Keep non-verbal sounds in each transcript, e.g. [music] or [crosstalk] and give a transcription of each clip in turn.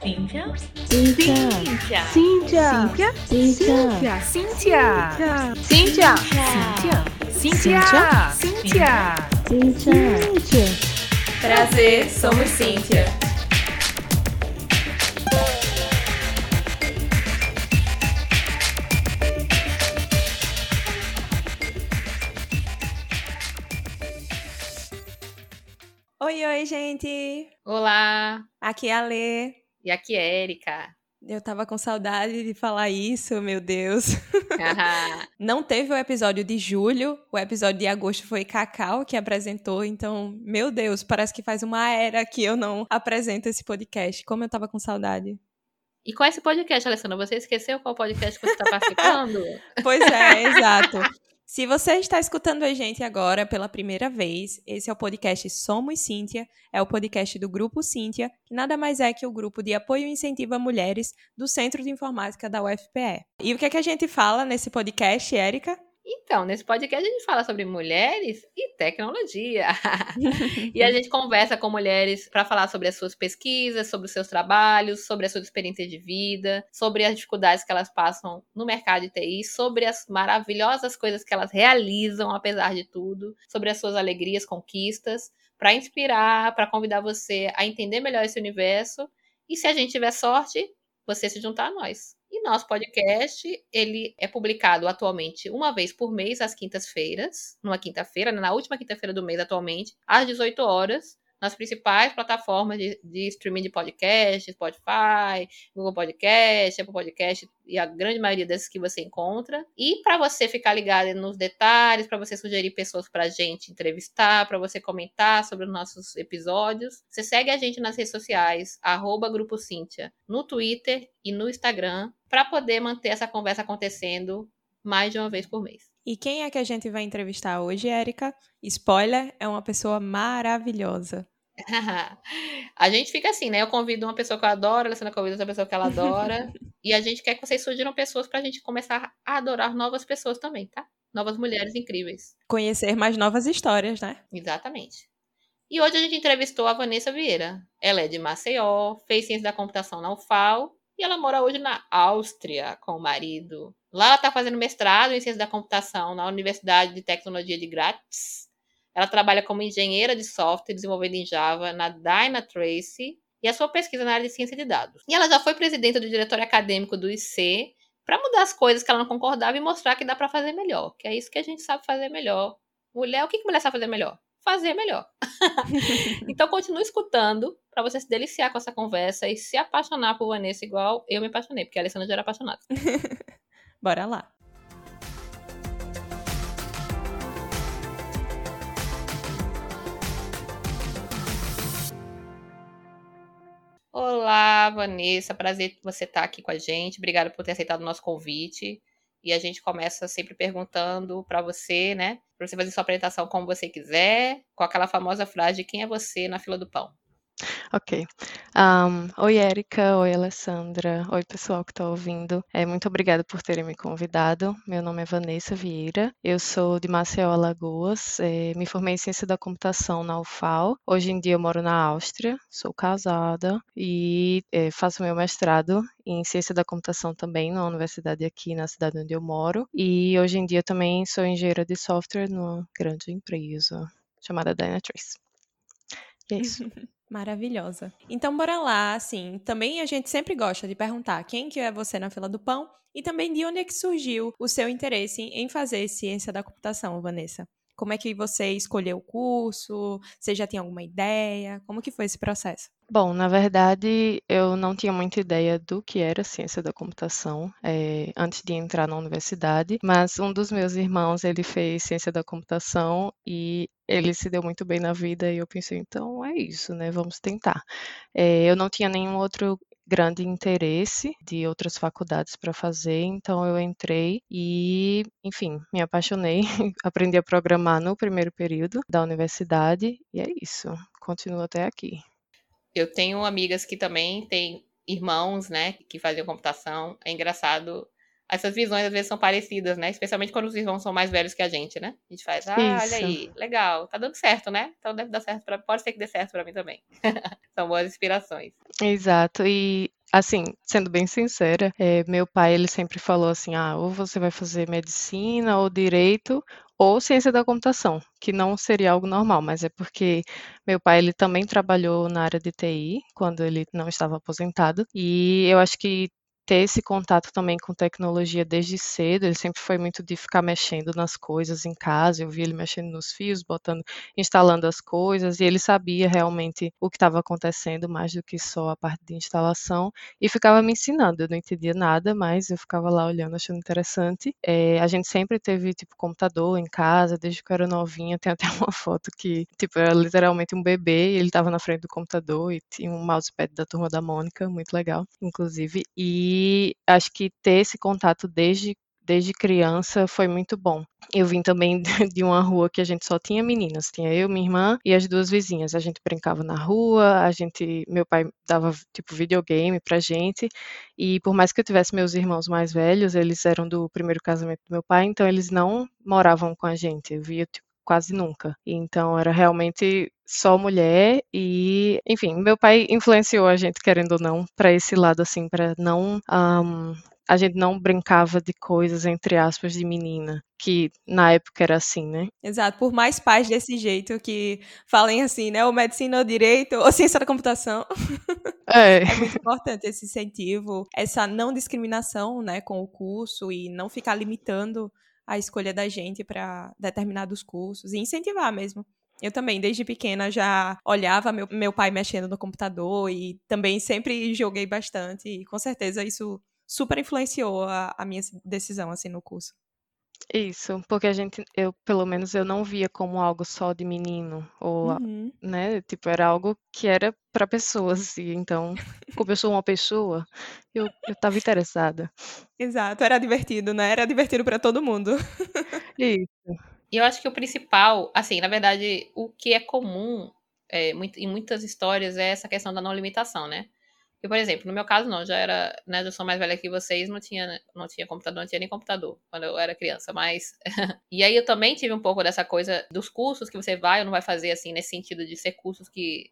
Cíntia. Cíntia. Cíntia. Cíntia. Cíntia. Cíntia. Cíntia. Cíntia. Cíntia. Cíntia. Cíntia. Prazer, somos Cíntia. Oi, oi, gente! Olá, Aqui é a Lê. E aqui é Erika. Eu tava com saudade de falar isso, meu Deus. [laughs] Não teve o episódio de julho, o episódio de agosto foi Cacau que apresentou, então, meu Deus, parece que faz uma era que eu não apresento esse podcast. Como eu tava com saudade. e qual é esse podcast, Alessandra? Você esqueceu qual podcast que você está [laughs] participando? Pois é, exato. Se você está escutando a gente agora pela primeira vez, esse é o podcast Somos Cíntia, é o podcast do Grupo Cíntia, que nada mais é que o grupo de apoio e incentivo a mulheres do Centro de Informática da UFPE. E o que é que a gente fala nesse podcast, Érica? Então, nesse podcast a gente fala sobre mulheres e tecnologia. [laughs] e a gente conversa com mulheres para falar sobre as suas pesquisas, sobre os seus trabalhos, sobre a sua experiência de vida, sobre as dificuldades que elas passam no mercado de TI, sobre as maravilhosas coisas que elas realizam apesar de tudo, sobre as suas alegrias, conquistas, para inspirar, para convidar você a entender melhor esse universo. E se a gente tiver sorte, você se juntar a nós. E nosso podcast, ele é publicado atualmente uma vez por mês, às quintas-feiras, numa quinta-feira, né, na última quinta-feira do mês atualmente, às 18 horas, nas principais plataformas de, de streaming de podcast, Spotify, Google Podcast, Apple Podcast e a grande maioria dessas que você encontra. E para você ficar ligado nos detalhes, para você sugerir pessoas para a gente entrevistar, para você comentar sobre os nossos episódios, você segue a gente nas redes sociais, arroba Grupo Cíntia, no Twitter e no Instagram, para poder manter essa conversa acontecendo mais de uma vez por mês. E quem é que a gente vai entrevistar hoje, Érica? Spoiler, é uma pessoa maravilhosa. [laughs] a gente fica assim, né? Eu convido uma pessoa que eu adoro, a Alessandra convida outra pessoa que ela adora. [laughs] e a gente quer que vocês sugiram pessoas pra gente começar a adorar novas pessoas também, tá? Novas mulheres incríveis. Conhecer mais novas histórias, né? Exatamente. E hoje a gente entrevistou a Vanessa Vieira. Ela é de Maceió, fez ciência da computação na UFAL e ela mora hoje na Áustria com o marido. Lá ela está fazendo mestrado em ciência da computação na Universidade de Tecnologia de Graz. Ela trabalha como engenheira de software desenvolvida em Java na Dynatrace e a sua pesquisa na área de ciência de dados. E ela já foi presidenta do diretório acadêmico do IC para mudar as coisas que ela não concordava e mostrar que dá para fazer melhor, que é isso que a gente sabe fazer melhor. Mulher, o que, que mulher sabe fazer melhor? Fazer melhor. [laughs] então continue escutando para você se deliciar com essa conversa e se apaixonar por Vanessa igual eu me apaixonei, porque a Alessandra já era apaixonada. [laughs] Bora lá. Olá, Vanessa, prazer você estar aqui com a gente. Obrigada por ter aceitado o nosso convite. E a gente começa sempre perguntando para você, né? Para você fazer sua apresentação como você quiser, com aquela famosa frase de quem é você na fila do pão. Ok. Um, oi, Érica. Oi, Alessandra. Oi, pessoal que está ouvindo. É, muito obrigada por terem me convidado. Meu nome é Vanessa Vieira. Eu sou de Maceió, Alagoas. É, me formei em Ciência da Computação na UFAL. Hoje em dia eu moro na Áustria. Sou casada e é, faço meu mestrado em Ciência da Computação também na universidade aqui na cidade onde eu moro. E hoje em dia também sou engenheira de software numa grande empresa chamada Dynatrace. E é isso. [laughs] Maravilhosa. Então, bora lá, assim, também a gente sempre gosta de perguntar quem que é você na fila do pão e também de onde é que surgiu o seu interesse em fazer ciência da computação, Vanessa. Como é que você escolheu o curso? Você já tinha alguma ideia? Como que foi esse processo? Bom, na verdade, eu não tinha muita ideia do que era ciência da computação é, antes de entrar na universidade, mas um dos meus irmãos, ele fez ciência da computação e ele se deu muito bem na vida e eu pensei, então é isso, né? Vamos tentar. É, eu não tinha nenhum outro grande interesse de outras faculdades para fazer, então eu entrei e, enfim, me apaixonei, [laughs] aprendi a programar no primeiro período da universidade e é isso, continuo até aqui. Eu tenho amigas que também têm irmãos, né, que faziam computação. É engraçado essas visões às vezes são parecidas, né? Especialmente quando os irmãos são mais velhos que a gente, né? A gente faz, ah, Isso. olha aí, legal, tá dando certo, né? Então deve dar certo para, pode ser que dê certo para mim também. [laughs] são boas inspirações. Exato. E assim, sendo bem sincera, é, meu pai ele sempre falou assim, ah, ou você vai fazer medicina ou direito ou ciência da computação, que não seria algo normal, mas é porque meu pai ele também trabalhou na área de TI quando ele não estava aposentado e eu acho que ter esse contato também com tecnologia desde cedo. Ele sempre foi muito de ficar mexendo nas coisas em casa. Eu vi ele mexendo nos fios, botando, instalando as coisas, e ele sabia realmente o que estava acontecendo, mais do que só a parte de instalação, e ficava me ensinando. Eu não entendia nada, mas eu ficava lá olhando, achando interessante. É, a gente sempre teve, tipo, computador em casa, desde que eu era novinha. Tem até [laughs] uma foto que, tipo, era literalmente um bebê, e ele estava na frente do computador e tinha um mousepad da turma da Mônica, muito legal, inclusive. E e acho que ter esse contato desde desde criança foi muito bom. Eu vim também [laughs] de uma rua que a gente só tinha meninas, tinha eu, minha irmã e as duas vizinhas. A gente brincava na rua, a gente, meu pai dava tipo videogame pra gente, e por mais que eu tivesse meus irmãos mais velhos, eles eram do primeiro casamento do meu pai, então eles não moravam com a gente. Eu via tipo quase nunca. Então era realmente só mulher e, enfim, meu pai influenciou a gente querendo ou não para esse lado assim, para não um, a gente não brincava de coisas entre aspas de menina, que na época era assim, né? Exato, por mais pais desse jeito que falem assim, né, ou medicina ou direito ou ciência da computação. É. [laughs] é muito importante esse incentivo, essa não discriminação, né, com o curso e não ficar limitando a escolha da gente para determinados cursos e incentivar mesmo. Eu também, desde pequena, já olhava meu, meu pai mexendo no computador e também sempre joguei bastante. E com certeza isso super influenciou a, a minha decisão assim no curso. Isso, porque a gente, eu, pelo menos, eu não via como algo só de menino, ou, uhum. né, tipo, era algo que era para pessoas, e então, como eu sou uma pessoa, eu, eu tava interessada. Exato, era divertido, né, era divertido para todo mundo. Isso. E eu acho que o principal, assim, na verdade, o que é comum é, em muitas histórias é essa questão da não limitação, né? Porque, por exemplo, no meu caso não, já era, né, eu sou mais velha que vocês, não tinha, não tinha computador, não tinha nem computador quando eu era criança, mas [laughs] e aí eu também tive um pouco dessa coisa dos cursos que você vai ou não vai fazer assim, nesse sentido de ser cursos que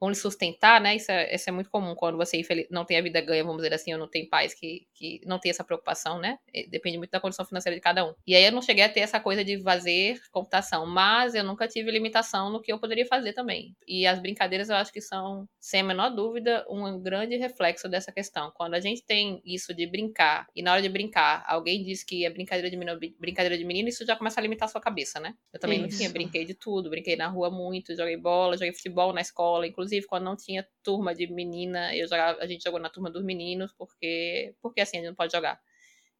vão lhe sustentar, né? Isso é, isso é muito comum quando você não tem a vida ganha, vamos dizer assim, ou não tem pais que, que não tem essa preocupação, né? Depende muito da condição financeira de cada um. E aí eu não cheguei a ter essa coisa de fazer computação, mas eu nunca tive limitação no que eu poderia fazer também. E as brincadeiras eu acho que são, sem a menor dúvida, um grande reflexo dessa questão. Quando a gente tem isso de brincar, e na hora de brincar, alguém diz que é brincadeira de menino, brincadeira de menino, isso já começa a limitar a sua cabeça, né? Eu também isso. não tinha, brinquei de tudo, brinquei na rua muito, joguei bola, joguei futebol na escola, inclusive inclusive quando não tinha turma de menina, eu jogava, a gente jogou na turma dos meninos, porque, porque assim, a gente não pode jogar.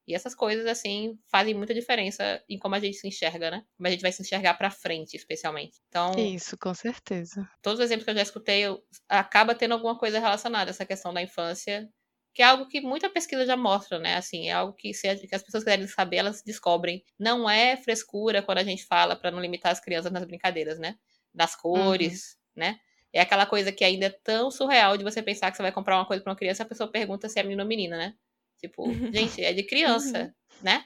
E essas coisas, assim, fazem muita diferença em como a gente se enxerga, né? Como a gente vai se enxergar pra frente, especialmente. Então. Isso, com certeza. Todos os exemplos que eu já escutei, eu, acaba tendo alguma coisa relacionada a essa questão da infância, que é algo que muita pesquisa já mostra, né? Assim, é algo que, se, que as pessoas quiserem saber, elas descobrem. Não é frescura quando a gente fala para não limitar as crianças nas brincadeiras, né? Das cores, uhum. né? É aquela coisa que ainda é tão surreal de você pensar que você vai comprar uma coisa para uma criança e a pessoa pergunta se é menino ou menina, né? Tipo, [laughs] gente, é de criança, uhum. né?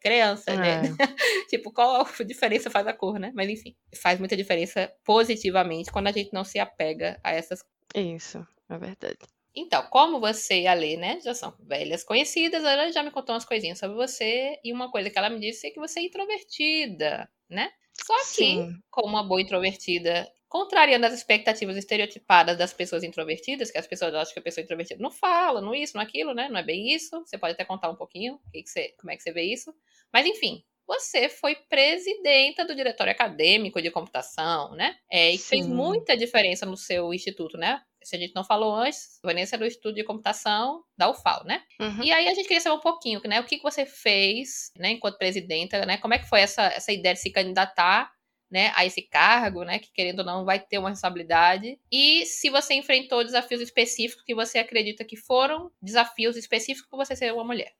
Criança, né? é. né? [laughs] tipo, qual a [laughs] diferença faz a cor, né? Mas enfim, faz muita diferença positivamente quando a gente não se apega a essas Isso, é verdade. Então, como você e a Lê, né, já são velhas conhecidas, ela já me contou umas coisinhas sobre você, e uma coisa que ela me disse é que você é introvertida, né? Só que, Sim. como uma boa introvertida contrariando as expectativas estereotipadas das pessoas introvertidas, que as pessoas acham que a pessoa introvertida não fala, não isso, não aquilo, né? Não é bem isso. Você pode até contar um pouquinho que que você, como é que você vê isso. Mas enfim, você foi presidenta do diretório acadêmico de computação, né? É, e Sim. fez muita diferença no seu instituto, né? Se a gente não falou antes, Vanessa é do Estudo de Computação da UFAL, né? Uhum. E aí a gente queria saber um pouquinho, né? O que, que você fez, né, enquanto presidenta, né? Como é que foi essa, essa ideia de se candidatar né, a esse cargo, né, que querendo ou não vai ter uma responsabilidade, e se você enfrentou desafios específicos que você acredita que foram desafios específicos por você ser uma mulher.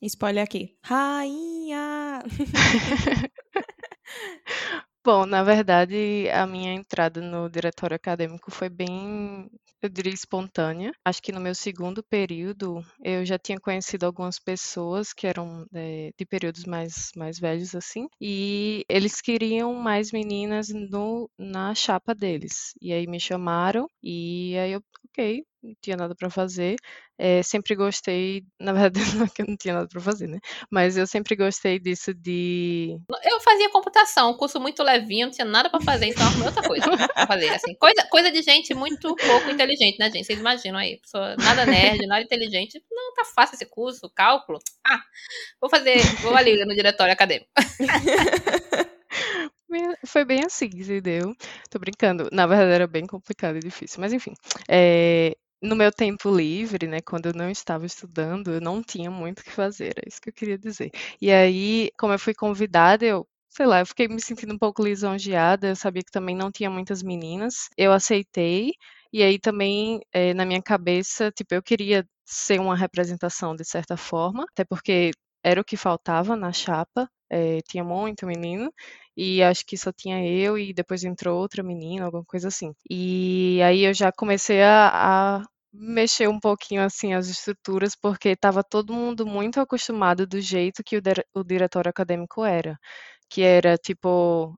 Spoiler aqui. Rainha! [laughs] [laughs] Bom, na verdade, a minha entrada no diretório acadêmico foi bem, eu diria, espontânea. Acho que no meu segundo período eu já tinha conhecido algumas pessoas que eram é, de períodos mais, mais velhos, assim, e eles queriam mais meninas no, na chapa deles. E aí me chamaram, e aí eu, ok, não tinha nada para fazer. É, sempre gostei, [laughs] na verdade, não é que eu não tinha nada para fazer, né? Mas eu sempre gostei disso de. Eu fazia computação, um curso muito levinho, não tinha nada para fazer, então arrumei outra coisa pra fazer. Assim, coisa, coisa de gente muito pouco inteligente, né, gente? Vocês imaginam aí, pessoa nada nerd, nada inteligente. Não, tá fácil esse curso, cálculo. Ah, vou fazer, vou ali no diretório acadêmico. [laughs] Foi bem assim, entendeu? Tô brincando. Na verdade, era bem complicado e difícil. Mas enfim, é, no meu tempo livre, né, quando eu não estava estudando, eu não tinha muito o que fazer, é isso que eu queria dizer. E aí, como eu fui convidada, eu, sei lá, eu fiquei me sentindo um pouco lisonjeada, eu sabia que também não tinha muitas meninas, eu aceitei, e aí também, é, na minha cabeça, tipo, eu queria ser uma representação de certa forma, até porque era o que faltava na chapa, é, tinha muito menino, e acho que só tinha eu e depois entrou outra menina, alguma coisa assim. E aí eu já comecei a, a mexer um pouquinho assim as estruturas, porque estava todo mundo muito acostumado do jeito que o, o diretório acadêmico era que era tipo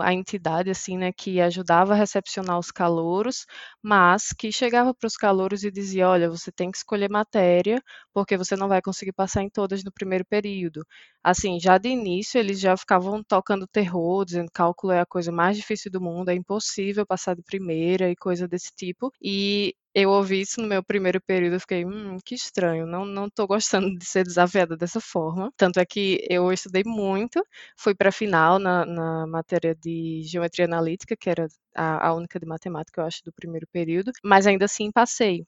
a entidade assim, né, que ajudava a recepcionar os calouros, mas que chegava para os calouros e dizia, olha, você tem que escolher matéria, porque você não vai conseguir passar em todas no primeiro período. Assim, já de início eles já ficavam tocando terror, dizendo que cálculo é a coisa mais difícil do mundo, é impossível passar de primeira e coisa desse tipo. E eu ouvi isso no meu primeiro período, eu fiquei, hum, que estranho, não não tô gostando de ser desafiada dessa forma. Tanto é que eu estudei muito, fui para final na, na matéria de geometria analítica, que era a, a única de matemática, eu acho, do primeiro período, mas ainda assim passei.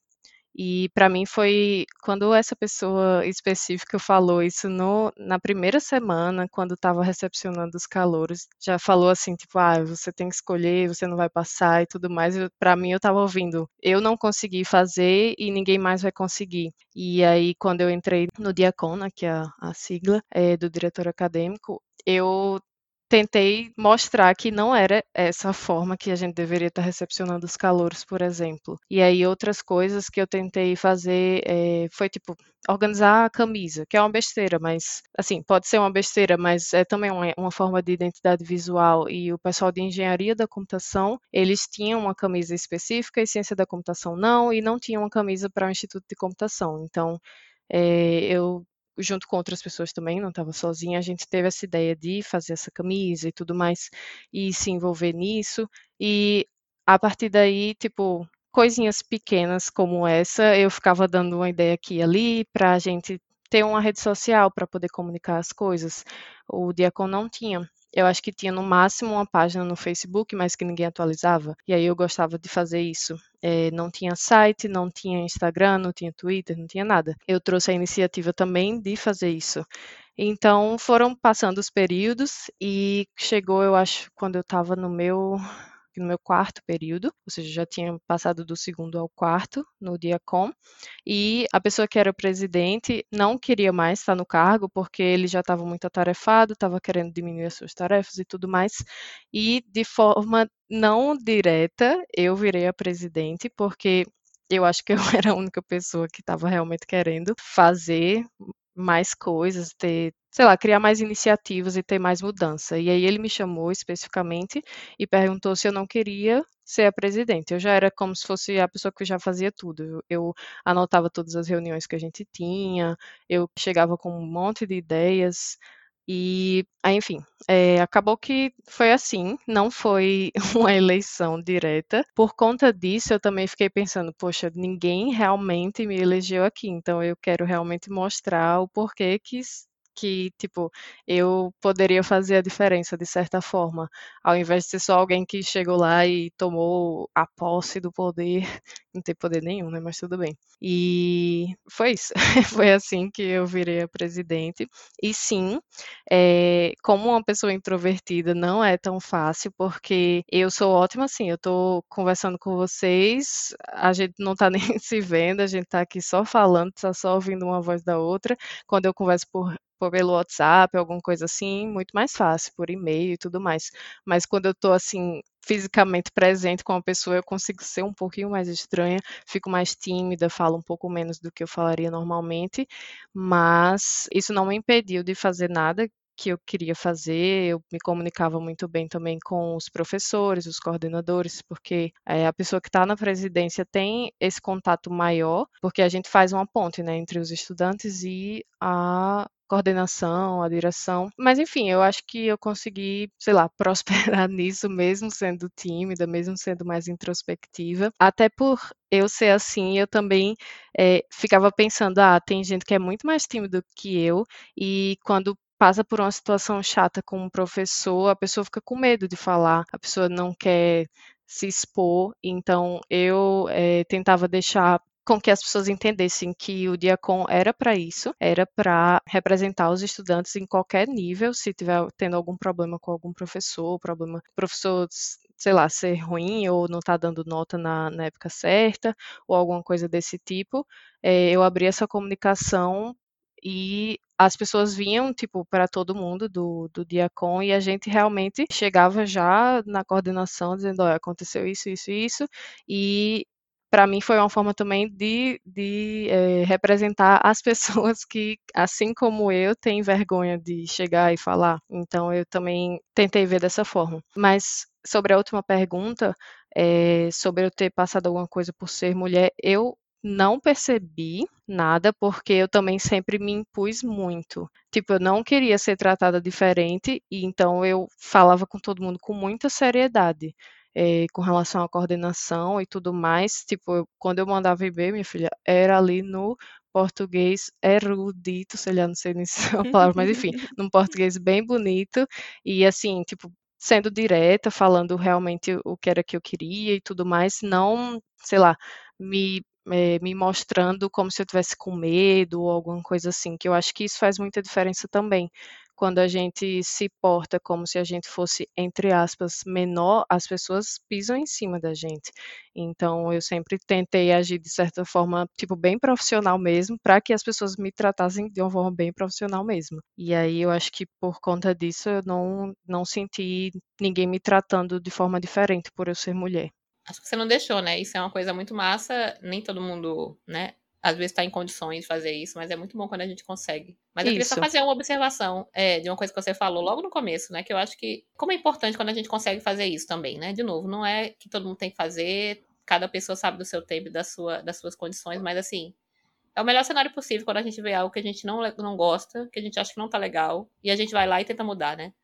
E para mim foi quando essa pessoa específica falou isso no, na primeira semana, quando estava recepcionando os calouros, já falou assim, tipo, ah, você tem que escolher, você não vai passar e tudo mais. Para mim eu estava ouvindo, eu não consegui fazer e ninguém mais vai conseguir. E aí quando eu entrei no Diacona, que é a, a sigla é, do diretor acadêmico, eu tentei mostrar que não era essa a forma que a gente deveria estar recepcionando os calouros, por exemplo. E aí outras coisas que eu tentei fazer é, foi tipo organizar a camisa, que é uma besteira, mas assim pode ser uma besteira, mas é também uma, uma forma de identidade visual. E o pessoal de engenharia da computação eles tinham uma camisa específica e ciência da computação não, e não tinham uma camisa para o Instituto de Computação. Então é, eu junto com outras pessoas também, não estava sozinha, a gente teve essa ideia de fazer essa camisa e tudo mais, e se envolver nisso. E a partir daí, tipo, coisinhas pequenas como essa, eu ficava dando uma ideia aqui e ali para a gente ter uma rede social para poder comunicar as coisas. O Diacon não tinha. Eu acho que tinha no máximo uma página no Facebook, mas que ninguém atualizava. E aí eu gostava de fazer isso. É, não tinha site, não tinha Instagram, não tinha Twitter, não tinha nada. Eu trouxe a iniciativa também de fazer isso. Então foram passando os períodos e chegou, eu acho, quando eu estava no meu no meu quarto período, ou seja, já tinha passado do segundo ao quarto no Diacom, e a pessoa que era presidente não queria mais estar no cargo porque ele já estava muito atarefado, estava querendo diminuir as suas tarefas e tudo mais, e de forma não direta eu virei a presidente porque eu acho que eu [laughs] era a única pessoa que estava realmente querendo fazer mais coisas, ter, sei lá, criar mais iniciativas e ter mais mudança. E aí ele me chamou especificamente e perguntou se eu não queria ser a presidente. Eu já era como se fosse a pessoa que já fazia tudo. Eu anotava todas as reuniões que a gente tinha, eu chegava com um monte de ideias, e, enfim, é, acabou que foi assim, não foi [laughs] uma eleição direta. Por conta disso, eu também fiquei pensando, poxa, ninguém realmente me elegeu aqui, então eu quero realmente mostrar o porquê que que, tipo, eu poderia fazer a diferença de certa forma, ao invés de ser só alguém que chegou lá e tomou a posse do poder, [laughs] não tem poder nenhum, né? Mas tudo bem. E foi isso. [laughs] foi assim que eu virei a presidente. E sim, é, como uma pessoa introvertida não é tão fácil, porque eu sou ótima assim, eu tô conversando com vocês, a gente não tá [laughs] nem se vendo, a gente tá aqui só falando, tá só ouvindo uma voz da outra. Quando eu converso por pelo WhatsApp, alguma coisa assim, muito mais fácil, por e-mail e tudo mais. Mas quando eu estou assim fisicamente presente com a pessoa, eu consigo ser um pouquinho mais estranha, fico mais tímida, falo um pouco menos do que eu falaria normalmente, mas isso não me impediu de fazer nada que eu queria fazer, eu me comunicava muito bem também com os professores, os coordenadores, porque é, a pessoa que está na presidência tem esse contato maior, porque a gente faz uma ponte né, entre os estudantes e a coordenação, a direção. Mas enfim, eu acho que eu consegui, sei lá, [laughs] prosperar nisso mesmo sendo tímida, mesmo sendo mais introspectiva. Até por eu ser assim, eu também é, ficava pensando, ah, tem gente que é muito mais tímido que eu, e quando passa por uma situação chata com um professor, a pessoa fica com medo de falar, a pessoa não quer se expor, então eu é, tentava deixar com que as pessoas entendessem que o Diacon era para isso, era para representar os estudantes em qualquer nível, se tiver tendo algum problema com algum professor, problema professor sei lá, ser ruim ou não tá dando nota na, na época certa, ou alguma coisa desse tipo, é, eu abri essa comunicação e as pessoas vinham, tipo, para todo mundo do, do Diacon e a gente realmente chegava já na coordenação dizendo, olha, aconteceu isso, isso, isso, e para mim foi uma forma também de, de é, representar as pessoas que, assim como eu, têm vergonha de chegar e falar. Então eu também tentei ver dessa forma. Mas sobre a última pergunta, é, sobre eu ter passado alguma coisa por ser mulher, eu não percebi nada, porque eu também sempre me impus muito. Tipo, eu não queria ser tratada diferente, e então eu falava com todo mundo com muita seriedade. É, com relação à coordenação e tudo mais, tipo, eu, quando eu mandava e-mail, minha filha, era ali no português erudito, sei lá, não sei nem [laughs] se é uma palavra, mas enfim, [laughs] num português bem bonito, e assim, tipo, sendo direta, falando realmente o que era que eu queria e tudo mais, não, sei lá, me é, me mostrando como se eu tivesse com medo ou alguma coisa assim, que eu acho que isso faz muita diferença também. Quando a gente se porta como se a gente fosse, entre aspas, menor, as pessoas pisam em cima da gente. Então, eu sempre tentei agir de certa forma, tipo, bem profissional mesmo, para que as pessoas me tratassem de uma forma bem profissional mesmo. E aí, eu acho que por conta disso, eu não, não senti ninguém me tratando de forma diferente por eu ser mulher acho que você não deixou, né? Isso é uma coisa muito massa. Nem todo mundo, né? Às vezes está em condições de fazer isso, mas é muito bom quando a gente consegue. Mas eu queria só fazer uma observação é, de uma coisa que você falou logo no começo, né? Que eu acho que, como é importante quando a gente consegue fazer isso também, né? De novo, não é que todo mundo tem que fazer, cada pessoa sabe do seu tempo e da sua, das suas condições, mas assim, é o melhor cenário possível quando a gente vê algo que a gente não, não gosta, que a gente acha que não tá legal, e a gente vai lá e tenta mudar, né?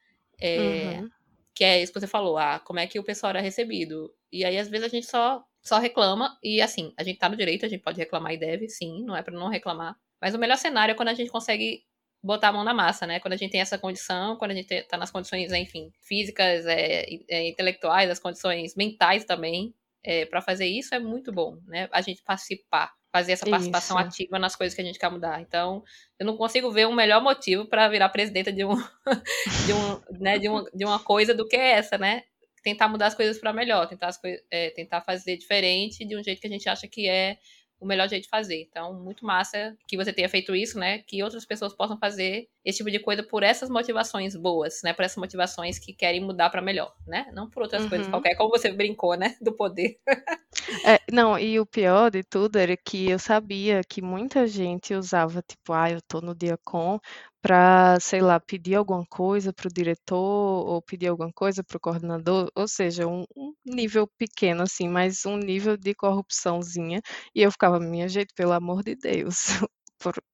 É, uhum. Que é isso que você falou, ah, como é que o pessoal era recebido. E aí, às vezes, a gente só, só reclama. E assim, a gente tá no direito, a gente pode reclamar e deve, sim, não é para não reclamar. Mas o melhor cenário é quando a gente consegue botar a mão na massa, né? Quando a gente tem essa condição, quando a gente tá nas condições, enfim, físicas, é, é, intelectuais, as condições mentais também, é, para fazer isso é muito bom, né? A gente participar, fazer essa participação isso. ativa nas coisas que a gente quer mudar. Então, eu não consigo ver um melhor motivo para virar presidenta de um, [laughs] de um, né, de uma, de uma coisa do que essa, né? Tentar mudar as coisas para melhor, tentar, é, tentar fazer diferente de um jeito que a gente acha que é o melhor jeito de fazer. Então, muito massa que você tenha feito isso, né? Que outras pessoas possam fazer esse tipo de coisa por essas motivações boas, né? Por essas motivações que querem mudar para melhor, né? Não por outras uhum. coisas qualquer, como você brincou, né? Do poder. [laughs] É, não, e o pior de tudo era que eu sabia que muita gente usava, tipo, ah, eu tô no dia com para, sei lá, pedir alguma coisa para o diretor ou pedir alguma coisa para o coordenador, ou seja, um, um, nível pequeno assim, mas um nível de corrupçãozinha. E eu ficava, minha gente, pelo amor de Deus, [laughs]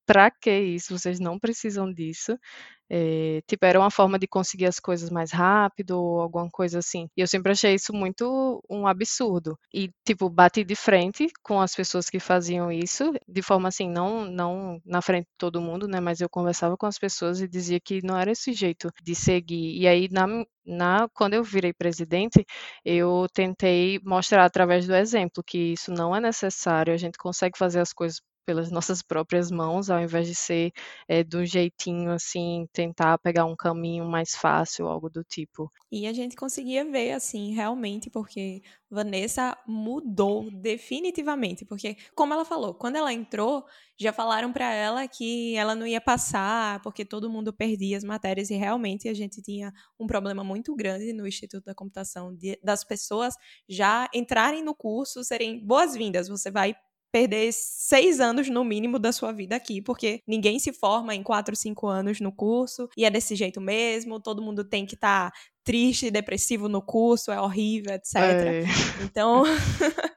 para que isso? Vocês não precisam disso. É, era uma forma de conseguir as coisas mais rápido ou alguma coisa assim. E eu sempre achei isso muito um absurdo. E, tipo, bati de frente com as pessoas que faziam isso, de forma assim, não, não na frente de todo mundo, né? Mas eu conversava com as pessoas e dizia que não era esse jeito de seguir. E aí, na, na, quando eu virei presidente, eu tentei mostrar através do exemplo que isso não é necessário, a gente consegue fazer as coisas pelas nossas próprias mãos, ao invés de ser é, jeitinho assim, tentar pegar um caminho mais fácil, algo do tipo. E a gente conseguia ver, assim, realmente, porque Vanessa mudou definitivamente. Porque, como ela falou, quando ela entrou, já falaram para ela que ela não ia passar, porque todo mundo perdia as matérias, e realmente a gente tinha um problema muito grande no Instituto da Computação, de, das pessoas já entrarem no curso, serem boas-vindas. Você vai perder seis anos no mínimo da sua vida aqui, porque ninguém se forma em quatro, cinco anos no curso e é desse jeito mesmo. Todo mundo tem que estar tá triste, depressivo no curso, é horrível, etc. É. Então. [laughs]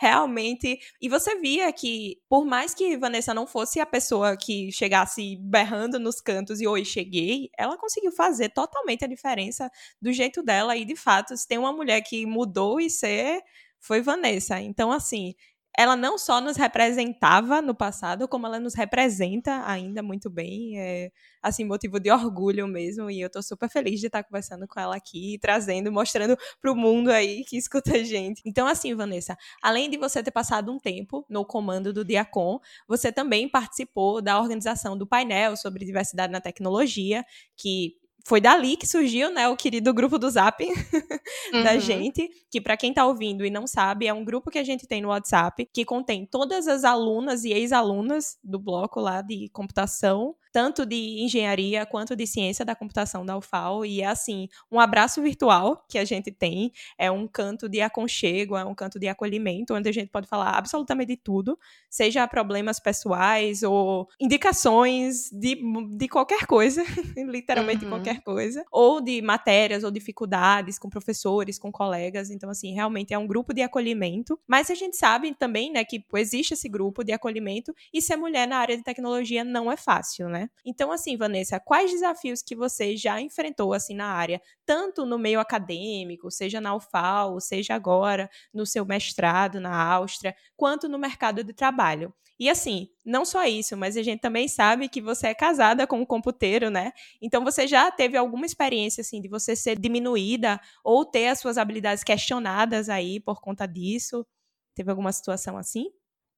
realmente. E você via que, por mais que Vanessa não fosse a pessoa que chegasse berrando nos cantos e oi, cheguei, ela conseguiu fazer totalmente a diferença do jeito dela. E, de fato, se tem uma mulher que mudou e ser, foi Vanessa. Então, assim, ela não só nos representava no passado, como ela nos representa ainda muito bem. É, assim, motivo de orgulho mesmo. E eu tô super feliz de estar conversando com ela aqui, trazendo, mostrando pro mundo aí que escuta a gente. Então, assim, Vanessa, além de você ter passado um tempo no comando do Diacon, você também participou da organização do painel sobre diversidade na tecnologia, que foi dali que surgiu, né, o querido grupo do Zap [laughs] da uhum. gente, que para quem tá ouvindo e não sabe, é um grupo que a gente tem no WhatsApp, que contém todas as alunas e ex-alunas do bloco lá de computação tanto de engenharia quanto de ciência da computação da UFAL. E é assim, um abraço virtual que a gente tem, é um canto de aconchego, é um canto de acolhimento, onde a gente pode falar absolutamente de tudo, seja problemas pessoais ou indicações de, de qualquer coisa, [laughs] literalmente uhum. qualquer coisa, ou de matérias ou dificuldades com professores, com colegas. Então, assim, realmente é um grupo de acolhimento. Mas a gente sabe também, né, que existe esse grupo de acolhimento e ser mulher na área de tecnologia não é fácil, né? Né? Então, assim, Vanessa, quais desafios que você já enfrentou, assim, na área, tanto no meio acadêmico, seja na UFAL, seja agora no seu mestrado na Áustria, quanto no mercado de trabalho? E assim, não só isso, mas a gente também sabe que você é casada com um computeiro, né? Então você já teve alguma experiência assim de você ser diminuída ou ter as suas habilidades questionadas aí por conta disso? Teve alguma situação assim?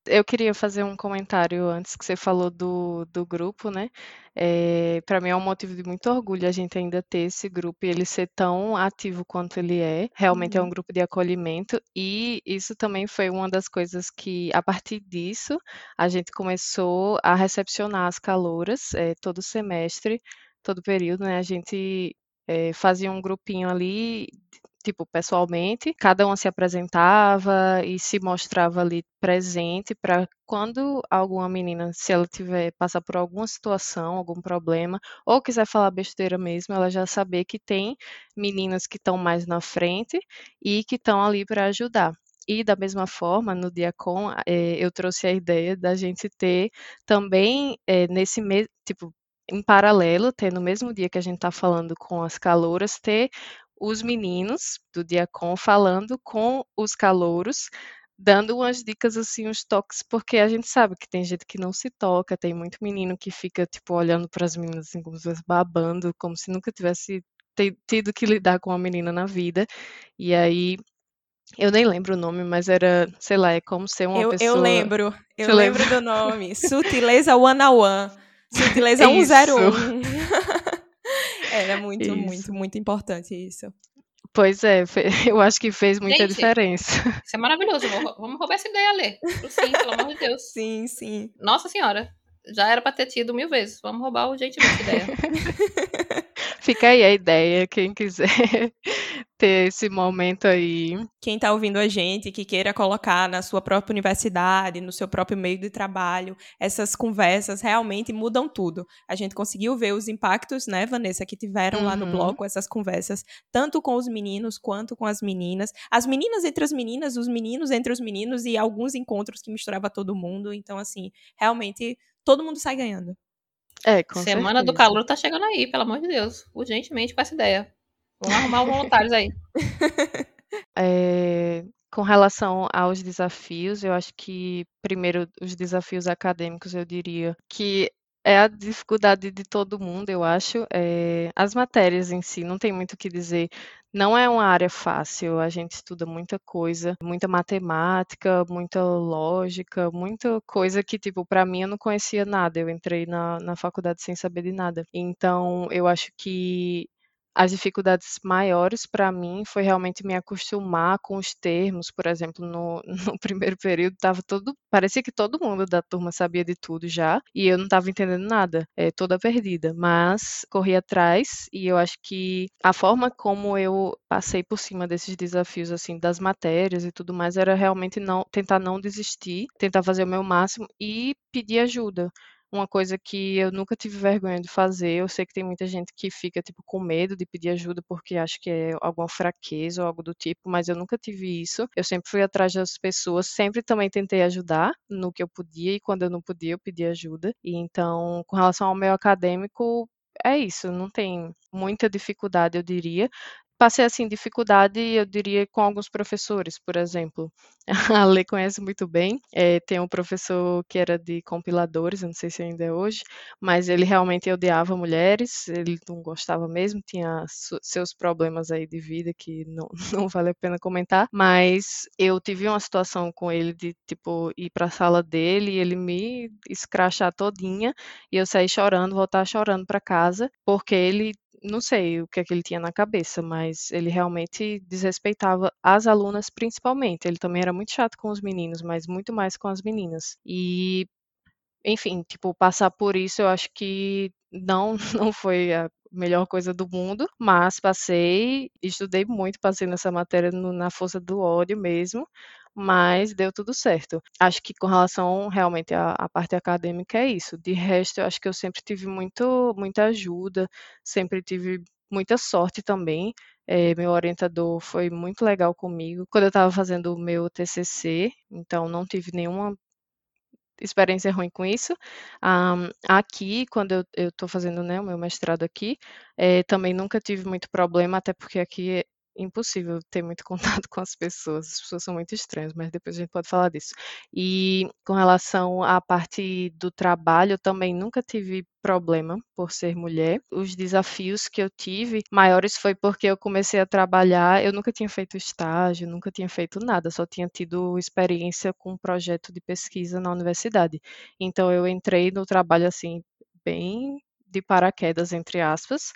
Eu queria fazer um comentário antes que você falou do, do grupo, né? É, para mim é um motivo de muito orgulho a gente ainda ter esse grupo e ele ser tão ativo quanto ele é. Realmente uhum. é um grupo de acolhimento e isso também foi uma das coisas que, a partir disso, a gente começou a recepcionar as calouras é, todo semestre, todo período, né? A gente é, fazia um grupinho ali tipo, pessoalmente, cada uma se apresentava e se mostrava ali presente para quando alguma menina, se ela tiver passar por alguma situação, algum problema, ou quiser falar besteira mesmo, ela já saber que tem meninas que estão mais na frente e que estão ali para ajudar. E da mesma forma, no Diacon, eh, eu trouxe a ideia da gente ter também eh, nesse mês, tipo, em paralelo, ter no mesmo dia que a gente está falando com as calouras, ter os meninos do Diacon falando com os calouros, dando umas dicas assim, uns toques, porque a gente sabe que tem gente que não se toca, tem muito menino que fica tipo olhando para as meninas assim, como se babando, como se nunca tivesse tido que lidar com uma menina na vida. E aí eu nem lembro o nome, mas era, sei lá, é como ser uma eu, pessoa. Eu lembro, eu lembro lembra? do nome. Sutileza One on One. Sutileza [laughs] 101. [laughs] Era muito, isso. muito, muito importante isso. Pois é, [laughs] eu acho que fez muita Gente, diferença. [laughs] Isso é maravilhoso. Vamos roubar essa ideia, Lê. Sim, pelo amor de Deus. [laughs] Sim, sim. Nossa Senhora. Já era pra ter tido mil vezes. Vamos roubar o jeito dessa ideia. Fica aí a ideia, quem quiser [laughs] ter esse momento aí. Quem está ouvindo a gente, que queira colocar na sua própria universidade, no seu próprio meio de trabalho, essas conversas realmente mudam tudo. A gente conseguiu ver os impactos, né, Vanessa, que tiveram uhum. lá no uhum. bloco essas conversas, tanto com os meninos quanto com as meninas. As meninas entre as meninas, os meninos entre os meninos e alguns encontros que misturava todo mundo. Então, assim, realmente todo mundo sai ganhando. É, Semana certeza. do calor tá chegando aí, pelo amor de Deus. Urgentemente com essa ideia. Vamos arrumar voluntários aí. [laughs] É, com relação aos desafios, eu acho que, primeiro, os desafios acadêmicos, eu diria que é a dificuldade de todo mundo, eu acho. É, as matérias em si, não tem muito o que dizer. Não é uma área fácil, a gente estuda muita coisa, muita matemática, muita lógica, muita coisa que, tipo, para mim eu não conhecia nada. Eu entrei na, na faculdade sem saber de nada. Então, eu acho que as dificuldades maiores para mim foi realmente me acostumar com os termos, por exemplo, no, [laughs] no primeiro período tava todo, parecia que todo mundo da turma sabia de tudo já, e eu não estava entendendo nada, é, toda perdida, mas corri atrás e eu acho que a forma como eu passei por cima desses desafios assim das matérias e tudo mais era realmente não tentar não desistir, tentar fazer o meu máximo e pedir ajuda uma coisa que eu nunca tive vergonha de fazer. Eu sei que tem muita gente que fica tipo com medo de pedir ajuda porque acha que é alguma fraqueza ou algo do tipo, mas eu nunca tive isso. Eu sempre fui atrás das pessoas, sempre também tentei ajudar no que eu podia e quando eu não podia eu pedi ajuda. E então, com relação ao meu acadêmico, é isso, não tem muita dificuldade, eu diria passei assim dificuldade, eu diria, com alguns professores, por exemplo. [laughs] A Lê conhece muito bem. É, tem um professor que era de compiladores, não sei se ainda é hoje, mas ele realmente odiava mulheres, ele não gostava mesmo, tinha seus problemas aí de vida que não, [laughs] não vale a pena comentar. Mas eu tive uma situação com ele de tipo ir para a sala dele e ele me escrachar todinha e eu sair chorando, voltar chorando para casa, porque ele não sei o que é que ele tinha na cabeça, mas ele realmente desrespeitava as alunas principalmente. Ele também era muito chato com os meninos, mas muito mais com as meninas. E, enfim, tipo, passar por isso eu acho que não, [laughs] não foi a melhor coisa do mundo, mas passei, estudei muito, passei nessa matéria no, na força do ódio mesmo, mas deu tudo certo. Acho que com relação realmente à, à, parte acadêmica é isso. De resto, eu acho que eu sempre tive muito, muita ajuda, sempre tive muita sorte também. É, meu orientador foi muito legal comigo quando eu estava fazendo o meu TCC, então não tive nenhuma experiência ruim com isso. Um, aqui, quando eu estou fazendo né, o meu mestrado aqui, é, também nunca tive muito problema, até porque aqui impossível ter muito [laughs] contato com as pessoas. As pessoas são muito estranhas, mas depois a gente pode falar disso. E com relação à parte do trabalho, eu também nunca tive problema por ser mulher. Os desafios que eu tive maiores foi porque eu comecei a trabalhar, eu nunca tinha feito estágio, nunca tinha feito nada, só tinha tido experiência com um projeto de pesquisa na universidade. Então eu entrei no trabalho assim bem de paraquedas entre aspas,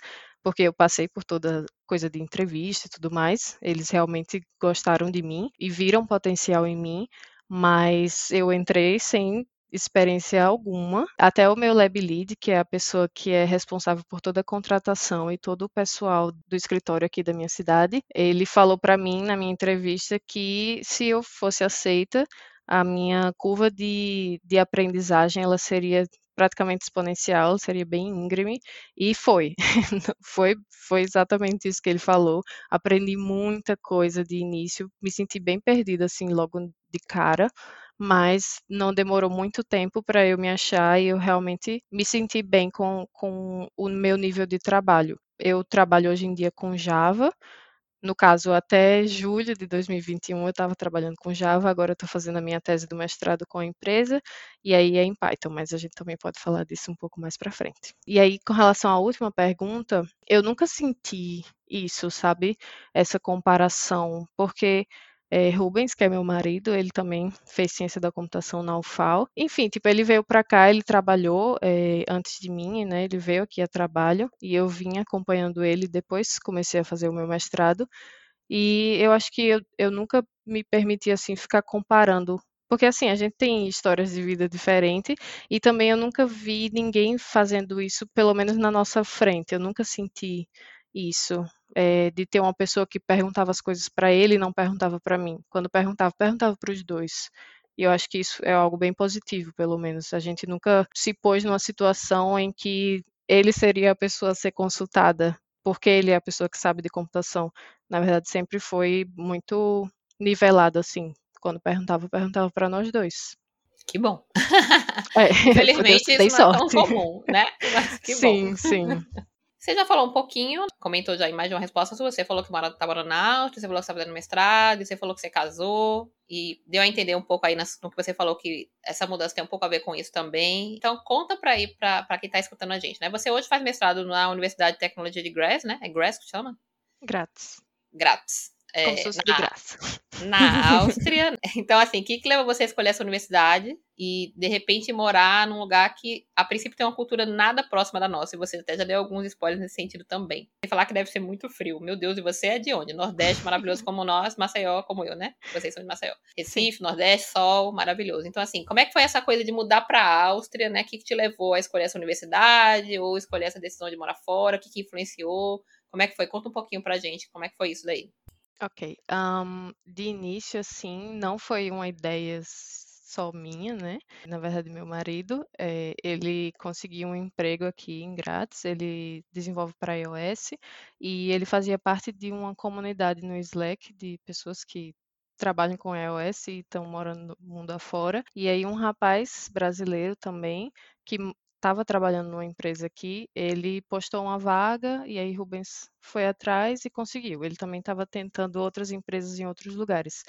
porque eu passei por toda coisa de entrevista e tudo mais. Eles realmente gostaram de mim e viram potencial em mim, mas eu entrei sem experiência alguma. Até o meu lab lead, que é a pessoa que é responsável por toda a contratação e todo o pessoal do escritório aqui da minha cidade, ele falou para mim na minha entrevista que se eu fosse aceita, a minha curva de, de aprendizagem ela seria praticamente exponencial, seria bem íngreme, e foi. [laughs] foi. Foi exatamente isso que ele falou. Aprendi muita coisa de início, me senti bem perdida, assim, logo de cara, mas não demorou muito tempo para eu me achar e eu realmente me senti bem com, com o meu nível de trabalho. Eu trabalho hoje em dia com Java, no caso, até julho de 2021 eu estava trabalhando com Java, agora estou fazendo a minha tese do mestrado com a empresa, e aí é em Python, mas a gente também pode falar disso um pouco mais para frente. E aí, com relação à última pergunta, eu nunca senti isso, sabe? Essa comparação, porque é, Rubens, que é meu marido, ele também fez ciência da computação na UFAL. Enfim, tipo, ele veio para cá, ele trabalhou é, antes de mim, né? Ele veio aqui a trabalho e eu vim acompanhando ele. Depois comecei a fazer o meu mestrado e eu acho que eu, eu nunca me permiti assim ficar comparando porque assim, a gente tem histórias de vida diferentes e também eu nunca vi ninguém fazendo isso, pelo menos na nossa frente. Eu nunca senti isso é, de ter uma pessoa que perguntava as coisas para ele e não perguntava para mim. Quando perguntava, perguntava para os dois. E eu acho que isso é algo bem positivo, pelo menos. A gente nunca se pôs numa situação em que ele seria a pessoa a ser consultada, porque ele é a pessoa que sabe de computação. Na verdade, sempre foi muito nivelado assim. Quando perguntava, perguntava para nós dois. Que bom. É, [laughs] Infelizmente, isso não é tão comum, né? sim, bom. sim. Você já falou um pouquinho, comentou já em mais de uma resposta sua. Você falou que mora, tá morando na Áustria, você falou que você tá fazendo mestrado, você falou que você casou. E deu a entender um pouco aí no que você falou que essa mudança tem um pouco a ver com isso também. Então, conta pra ir pra, pra quem tá escutando a gente, né? Você hoje faz mestrado na Universidade de Tecnologia de Graz, né? É Graz que chama? Grátis. Grátis. É, Como se fosse de graça. Na Áustria. [laughs] Então, assim, o que, que leva você a escolher essa universidade e, de repente, morar num lugar que, a princípio, tem uma cultura nada próxima da nossa? E você até já deu alguns spoilers nesse sentido também. E falar que deve ser muito frio. Meu Deus, e você é de onde? Nordeste, maravilhoso como nós, Maceió, como eu, né? Vocês são de Maceió. Recife, Sim. Nordeste, sol, maravilhoso. Então, assim, como é que foi essa coisa de mudar para a Áustria, né? O que, que te levou a escolher essa universidade ou escolher essa decisão de morar fora? O que, que influenciou? Como é que foi? Conta um pouquinho pra gente como é que foi isso daí. Ok. De início, assim, não foi uma ideia só minha, né? Na verdade, meu marido, é, ele conseguiu um emprego aqui em Graz, ele desenvolve para iOS e ele fazia parte de uma comunidade no Slack de pessoas que trabalham com iOS e estão morando mundo afora. E aí um rapaz brasileiro também que estava trabalhando numa empresa aqui, ele postou uma vaga e aí Rubens foi atrás e conseguiu. Ele também estava tentando outras empresas em outros lugares,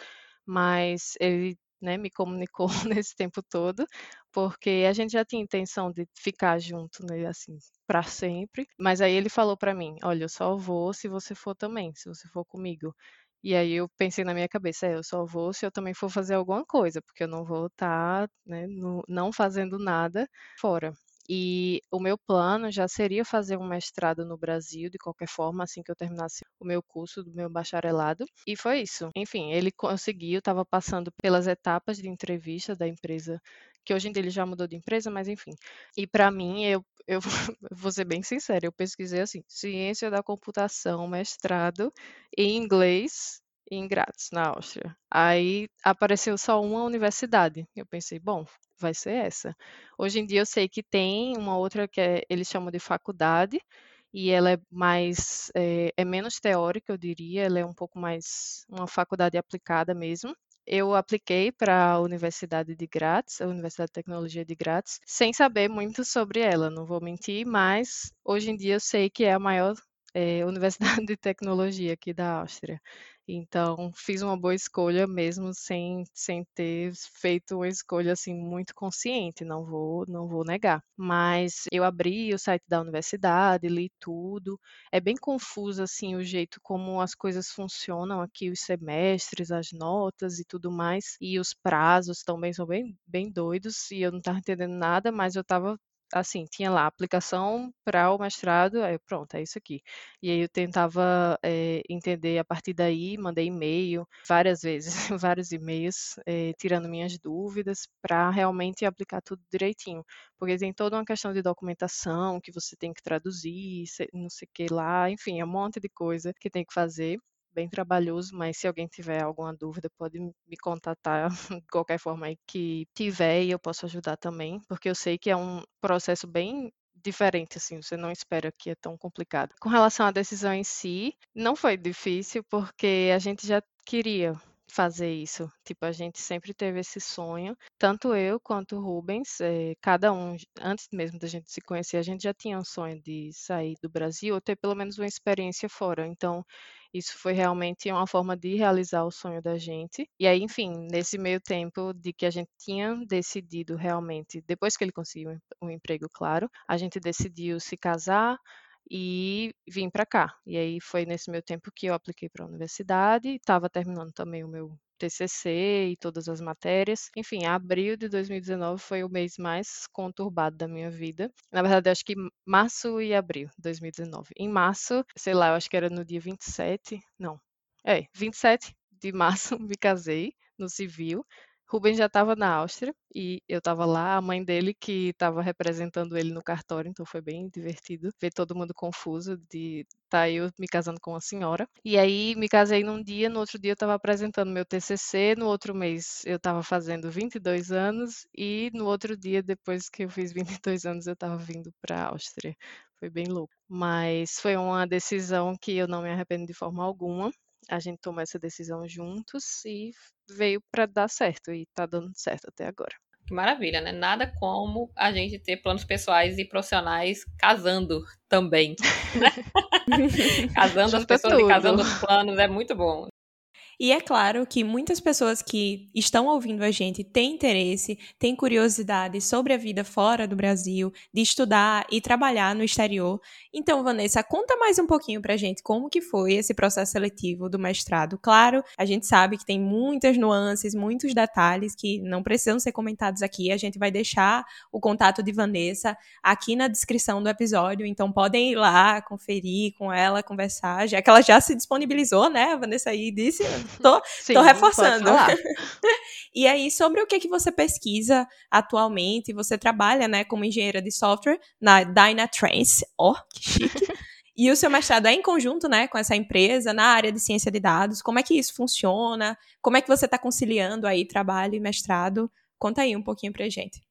mas ele né, me comunicou [laughs] nesse tempo todo, porque a gente já tinha intenção de ficar junto, né, assim, para sempre. Mas aí ele falou para mim: "Olha, eu só vou se você for também, se você for comigo". E aí eu pensei na minha cabeça, é, eu só vou se eu também for fazer alguma coisa, porque eu não vou estar, tá, né, não fazendo nada fora. E o meu plano já seria fazer um mestrado no Brasil, de qualquer forma, assim que eu terminasse o meu curso do meu bacharelado. E foi isso. Enfim, ele conseguiu, estava passando pelas etapas de entrevista da empresa, que hoje em dia ele já mudou de empresa, mas enfim. E para mim, eu, eu [laughs] vou ser bem sincera, eu pesquisei assim, ciência da computação, mestrado em inglês em Graz, na Áustria. Aí apareceu só uma universidade. Eu pensei, bom, vai ser essa. Hoje em dia eu sei que tem uma outra que é, eles chamam de faculdade, e ela é mais, é, é menos teórica, eu diria, ela é um pouco mais uma faculdade aplicada mesmo. Eu apliquei para a Universidade de Graz, a Universidade de Tecnologia de Graz, sem saber muito sobre ela, não vou mentir, mas hoje em dia eu sei que é a maior é, [laughs] Universidade de Tecnologia aqui da Áustria. Então, fiz uma boa escolha mesmo sem, sem ter feito uma escolha assim muito consciente, não vou, não vou negar. Mas eu abri o site da universidade, li tudo. É bem confuso assim o jeito como as coisas funcionam aqui, os semestres, as notas e tudo mais. E os prazos também são bem, bem doidos e eu não estava entendendo nada, mas eu estava assim, tinha lá aplicação para o mestrado, aí pronto, é isso aqui. E aí eu tentava é, entender a partir daí, mandei e-mail várias vezes, [laughs] vários e-mails, é, tirando minhas dúvidas para realmente aplicar tudo direitinho. Porque tem toda uma questão de documentação que você tem que traduzir, não sei o que lá, enfim, é um monte de coisa que tem que fazer bem trabalhoso, mas se alguém tiver alguma dúvida, pode me contatar [laughs] de qualquer forma aí que tiver e eu posso ajudar também, porque eu sei que é um processo bem diferente, assim, você não espera que é tão complicado. Com relação à decisão em si, não foi difícil, porque a gente já queria fazer isso. Tipo, a gente sempre teve esse sonho, tanto eu quanto o Rubens, é, cada um, antes mesmo da gente se conhecer, a gente já tinha um sonho de sair do Brasil ou ter pelo menos uma experiência fora. Então, isso foi realmente uma forma de realizar o sonho da gente. E aí, enfim, nesse meio tempo de que a gente tinha decidido realmente, depois que ele conseguiu um emprego, claro, a gente decidiu se casar e vim para cá. E aí foi nesse meu tempo que eu apliquei para a universidade, estava terminando também o meu TCC e todas as matérias. Enfim, abril de 2019 foi o mês mais conturbado da minha vida. Na verdade, acho que março e abril de 2019. Em março, sei lá, eu acho que era no dia 27, não. É, 27 de março [laughs] me casei no civil. Rubens já estava na Áustria e eu estava lá, a mãe dele que estava representando ele no cartório, então foi bem divertido ver todo mundo confuso de tá eu me casando com uma senhora. E aí me casei num dia, no outro dia eu estava apresentando meu TCC, no outro mês eu estava fazendo 22 anos e no outro dia depois que eu fiz 22 anos eu estava vindo para a Áustria. Foi bem louco, mas foi uma decisão que eu não me arrependo de forma alguma a gente tomou essa decisão juntos e veio para dar certo e tá dando certo até agora. Que maravilha, né? Nada como a gente ter planos pessoais e profissionais casando também. Né? [laughs] casando as pessoas tudo. e casando os planos é muito bom. E é claro que muitas pessoas que estão ouvindo a gente têm interesse, têm curiosidade sobre a vida fora do Brasil, de estudar e trabalhar no exterior. Então, Vanessa, conta mais um pouquinho pra gente como que foi esse processo seletivo do mestrado. Claro, a gente sabe que tem muitas nuances, muitos detalhes que não precisam ser comentados aqui. A gente vai deixar o contato de Vanessa aqui na descrição do episódio, então podem ir lá, conferir com ela, conversar, já que ela já se disponibilizou, né? A Vanessa aí disse, [laughs] Tô, Sim, tô reforçando. [laughs] e aí, sobre o que, que você pesquisa atualmente, você trabalha, né, como engenheira de software na Dynatrace, ó, oh, que chique. E o seu mestrado é em conjunto, né, com essa empresa na área de ciência de dados. Como é que isso funciona? Como é que você está conciliando aí trabalho e mestrado? Conta aí um pouquinho pra gente.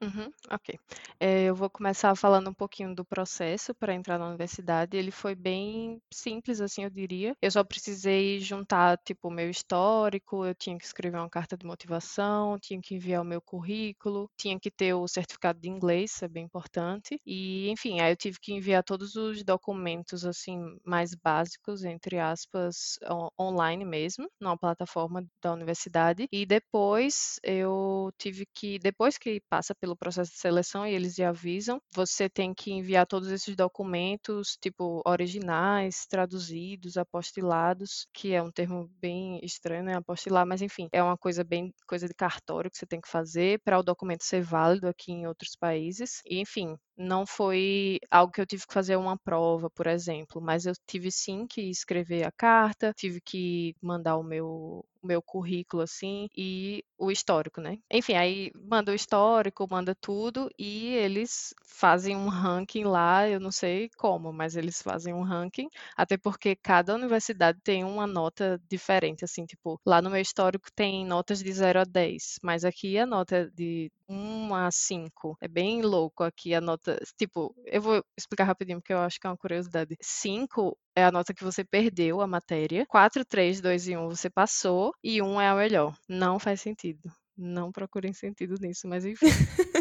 Uhum, ok. É, eu vou começar falando um pouquinho do processo para entrar na universidade. Ele foi bem simples, assim, eu diria. Eu só precisei juntar, tipo, o meu histórico, eu tinha que escrever uma carta de motivação, tinha que enviar o meu currículo, tinha que ter o certificado de inglês, isso é bem importante. E, enfim, aí eu tive que enviar todos os documentos, assim, mais básicos, entre aspas, online mesmo, numa plataforma da universidade. E depois eu tive que, depois que passa pelo pelo processo de seleção e eles lhe avisam. Você tem que enviar todos esses documentos, tipo originais, traduzidos, apostilados, que é um termo bem estranho, né? Apostilar, mas enfim, é uma coisa bem coisa de cartório que você tem que fazer para o documento ser válido aqui em outros países. E, enfim, não foi algo que eu tive que fazer uma prova, por exemplo, mas eu tive sim que escrever a carta, tive que mandar o meu o meu currículo assim e o histórico, né? Enfim, aí manda o histórico, manda tudo e eles fazem um ranking lá, eu não sei como, mas eles fazem um ranking, até porque cada universidade tem uma nota diferente, assim, tipo, lá no meu histórico tem notas de 0 a 10, mas aqui a nota de 1 a 5. É bem louco aqui a nota. Tipo, eu vou explicar rapidinho porque eu acho que é uma curiosidade. 5 é a nota que você perdeu a matéria. 4, 3, 2 e 1 você passou. E 1 é a melhor. Não faz sentido. Não procurem sentido nisso, mas enfim.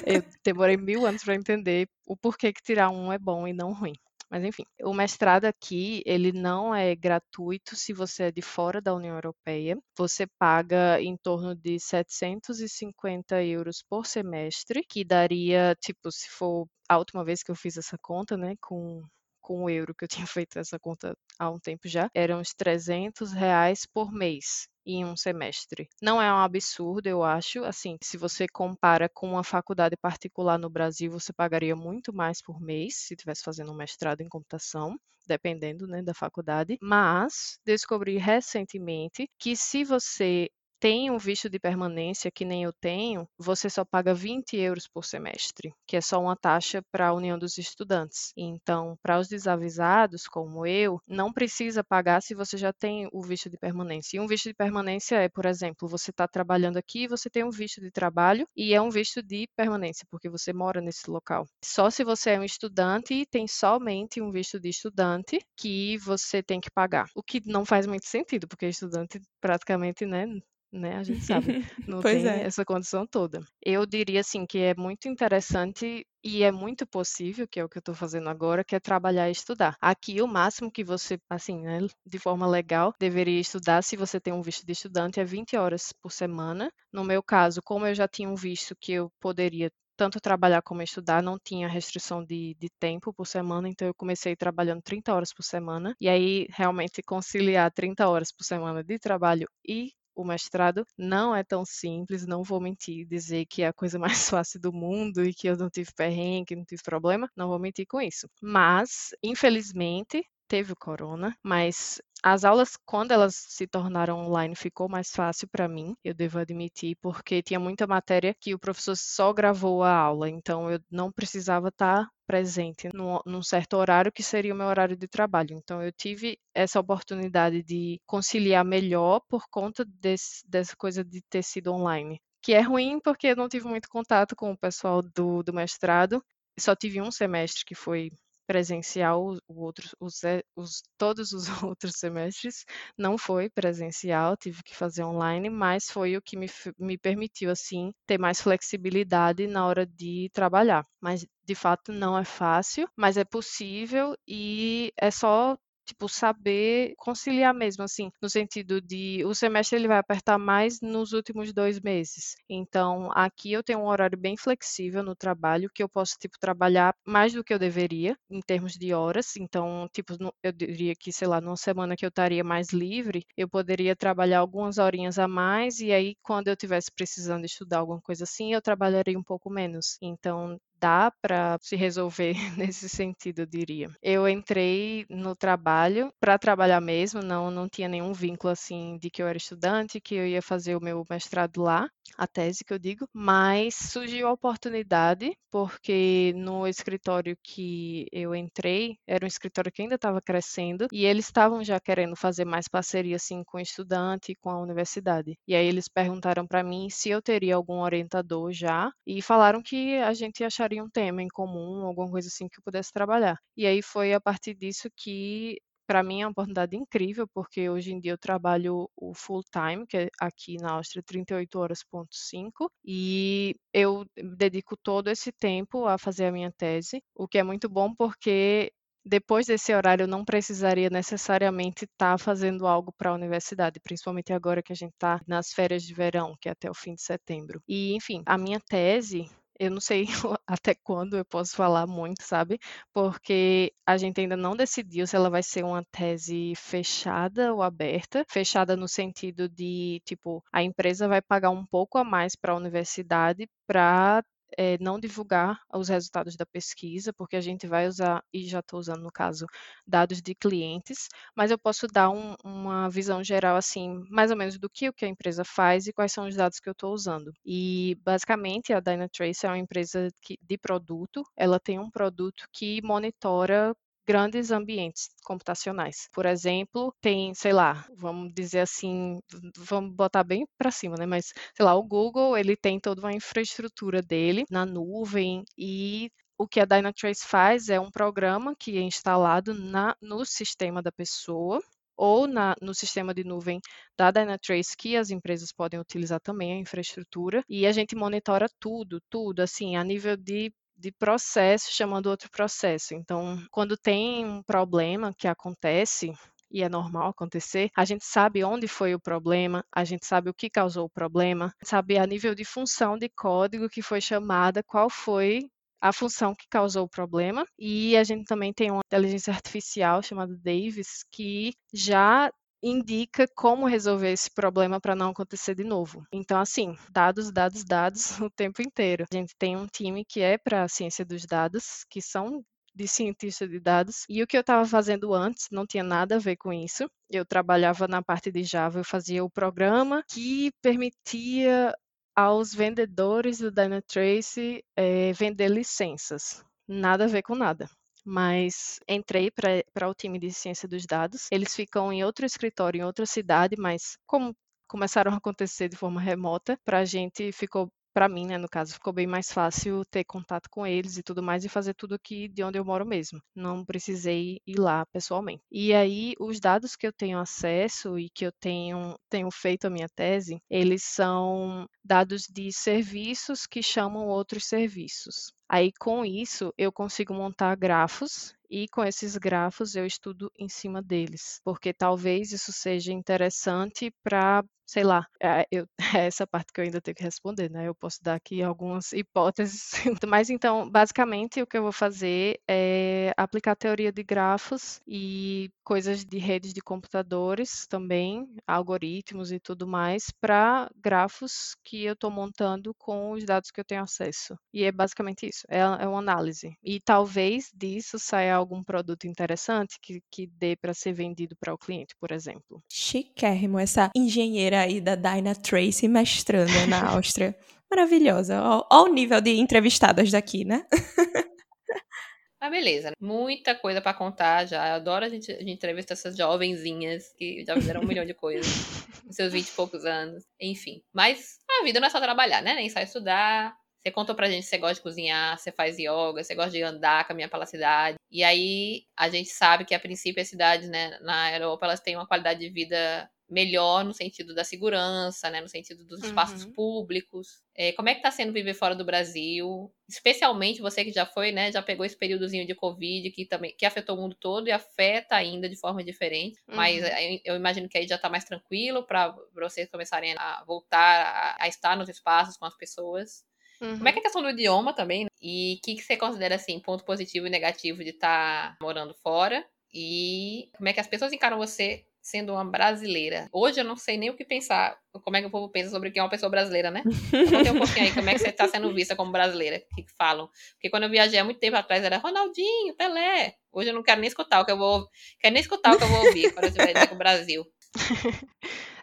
eu [laughs] demorei mil anos para entender o porquê que tirar um é bom e não ruim. Mas enfim, o mestrado aqui, ele não é gratuito se você é de fora da União Europeia. Você paga em torno de 750 euros por semestre, que daria, tipo, se for a última vez que eu fiz essa conta, né, com com o euro, que eu tinha [laughs] feito essa conta há um tempo já, eram uns 300 reais por mês em um semestre. Não é um absurdo, eu acho. Assim, se você compara com uma faculdade particular no Brasil, você pagaria muito mais por mês se estivesse fazendo um mestrado em computação dependendo né, da faculdade, mas descobri recentemente que se você tem um visto de permanência que nem eu tenho, você só paga 20 euros por semestre, que é só uma taxa para a União dos Estudantes. Então, para os desavisados, como eu, não precisa pagar se você já tem o visto de permanência. E um visto de permanência é, por exemplo, você está trabalhando aqui, você tem um visto de trabalho e é um visto de permanência, porque você mora nesse local. Só se você é um estudante e tem somente um visto de estudante que você tem que pagar. O que não faz muito sentido, porque estudante praticamente, né, né? A gente sabe, [laughs] não tem é. essa condição toda. Eu diria assim que é muito interessante e é muito possível, que é o que eu estou fazendo agora, que é trabalhar e estudar. Aqui o máximo que você, assim, né, de forma legal, deveria estudar, se você tem um visto de estudante, é 20 horas por semana. No meu caso, como eu já tinha um visto que eu poderia tanto trabalhar como estudar, não tinha restrição de, de tempo por semana, então eu comecei trabalhando 30 horas por semana, e aí realmente conciliar 30 horas por semana de trabalho e o mestrado não é tão simples, não vou mentir, dizer que é a coisa [laughs] mais fácil do mundo e que eu não tive perrengue, não tive problema, não vou mentir com isso. Mas, infelizmente, teve o corona, mas as aulas, quando elas se tornaram online, ficou mais fácil para mim, eu devo admitir, porque tinha muita matéria que o professor só gravou a aula, então eu não precisava estar tá presente num, num, certo horário que seria o meu horário de trabalho. Então eu tive essa oportunidade de conciliar melhor por conta desse, dessa coisa de ter sido online. Que é ruim porque eu não tive muito contato com o pessoal do, do mestrado, só tive um semestre que foi presencial, o outro, os, os, todos os [laughs] outros semestres não foi presencial, tive que fazer online, mas foi o que me, me permitiu, assim, ter mais flexibilidade na hora de trabalhar. Mas, de fato, não é fácil, mas é possível e é só tipo, saber conciliar mesmo, assim, no sentido de o semestre ele vai apertar mais nos últimos dois meses. Então, aqui eu tenho um horário bem flexível no trabalho, que eu posso, tipo, trabalhar mais do que eu deveria, em termos de horas. Então, tipo, eu diria que, sei lá, numa semana que eu estaria mais livre, eu poderia trabalhar algumas horinhas a mais, e aí, quando eu tivesse precisando estudar alguma coisa assim, eu trabalharia um pouco menos. Então, dá para se resolver [laughs] nesse sentido, eu diria. Eu entrei no trabalho para trabalhar mesmo, não não tinha nenhum vínculo assim de que eu era estudante, que eu ia fazer o meu mestrado lá, a tese que eu digo, mas surgiu a oportunidade porque no escritório que eu entrei, era um escritório que ainda estava crescendo e eles estavam já querendo fazer mais parceria assim com o estudante e com a universidade. E aí eles perguntaram para mim se eu teria algum orientador já e falaram que a gente acharia acharia um tema em comum, alguma coisa assim que eu pudesse trabalhar. E aí foi a partir disso que para mim é uma oportunidade incrível, porque hoje em dia eu trabalho o full time, que é aqui na Áustria 38 horas ponto 5, e eu dedico todo esse tempo a fazer a minha tese, o que é muito bom porque depois desse horário eu não precisaria necessariamente estar tá fazendo algo para a universidade, principalmente agora que a gente está nas férias de verão, que é até o fim de setembro. E, enfim, a minha tese eu não sei [laughs] até quando eu posso falar muito, sabe? Porque a gente ainda não decidiu se ela vai ser uma tese fechada ou aberta. Fechada no sentido de, tipo, a empresa vai pagar um pouco a mais para a universidade para é, não divulgar os resultados da pesquisa, porque a gente vai usar, e já estou usando no caso, dados de clientes, mas eu posso dar um, uma visão geral, assim, mais ou menos do que, o que a empresa faz e quais são os dados que eu estou usando. E, basicamente, a Dynatrace é uma empresa que, de produto, ela tem um produto que monitora grandes ambientes computacionais. Por exemplo, tem, sei lá, vamos dizer assim, vamos botar bem para cima, né? Mas, sei lá, o Google, ele tem toda uma infraestrutura dele na nuvem e o que a Dynatrace faz é um programa que é instalado na, no sistema da pessoa ou na, no sistema de nuvem da Dynatrace, que as empresas podem utilizar também a infraestrutura, e a gente monitora tudo, tudo, assim, a nível de de processo chamando outro processo. Então, quando tem um problema que acontece, e é normal acontecer, a gente sabe onde foi o problema, a gente sabe o que causou o problema, sabe a nível de função de código que foi chamada, qual foi a função que causou o problema. E a gente também tem uma inteligência artificial chamada Davis que já indica como resolver esse problema para não acontecer de novo. Então, assim, dados, dados, dados [laughs] o tempo inteiro. A gente tem um time que é para a ciência dos dados, que são de cientista de dados. E o que eu estava fazendo antes não tinha nada a ver com isso. Eu trabalhava na parte de Java, eu fazia o programa que permitia aos vendedores do Dynatrace é, vender licenças. Nada a ver com nada mas entrei para o time de ciência dos dados. Eles ficam em outro escritório, em outra cidade, mas como começaram [laughs] a acontecer de forma remota, para a gente ficou para mim, né, no caso, ficou bem mais fácil ter contato com eles e tudo mais e fazer tudo aqui de onde eu moro mesmo. Não precisei ir lá pessoalmente. E aí, os dados que eu tenho acesso e que eu tenho, tenho feito a minha tese, eles são dados de serviços que chamam outros serviços. Aí, com isso, eu consigo montar grafos e com esses grafos eu estudo em cima deles, porque talvez isso seja interessante para sei lá, é, eu, [laughs] é essa parte que eu ainda tenho que responder, né? Eu posso dar aqui algumas hipóteses, [laughs] mas então, basicamente, o que eu vou fazer é aplicar teoria de grafos e coisas de redes de computadores também, algoritmos e tudo mais, para grafos que eu estou montando com os dados que eu tenho acesso. E é basicamente isso, é, é uma análise. E talvez disso saia algum produto interessante que, que dê para ser vendido para o cliente, por exemplo. Chiquérrimo, essa engenheira aí da Dinah Tracy mestrando na Áustria. Maravilhosa. Olha o nível de entrevistadas daqui, né? [laughs] Ah, beleza. Muita coisa para contar já. Eu adoro a gente, a gente entrevistar essas jovenzinhas que já fizeram um milhão de coisas. seus vinte e poucos anos. Enfim. Mas a vida não é só trabalhar, né? Nem só estudar. Você contou pra gente que você gosta de cozinhar, você faz yoga, você gosta de andar, caminhar pela cidade. E aí a gente sabe que a princípio as cidades, né, na Europa, elas têm uma qualidade de vida melhor no sentido da segurança, né, no sentido dos espaços uhum. públicos. É, como é que está sendo viver fora do Brasil? Especialmente você que já foi, né, já pegou esse períodozinho de Covid que também que afetou o mundo todo e afeta ainda de forma diferente. Uhum. Mas eu imagino que aí já está mais tranquilo para vocês começarem a voltar a, a, estar nos espaços com as pessoas. Uhum. Como é que é a questão do idioma também? E o que, que você considera assim ponto positivo e negativo de estar tá morando fora? E como é que as pessoas encaram você sendo uma brasileira. Hoje eu não sei nem o que pensar, como é que o povo pensa sobre quem é uma pessoa brasileira, né? [laughs] Conta um pouquinho aí, como é que você está sendo vista como brasileira, o que, que falam. Porque quando eu viajei há muito tempo atrás era Ronaldinho, Pelé. Hoje eu não quero nem escutar o que eu vou, quero nem escutar o que eu vou ouvir quando eu estiver no Brasil. [laughs]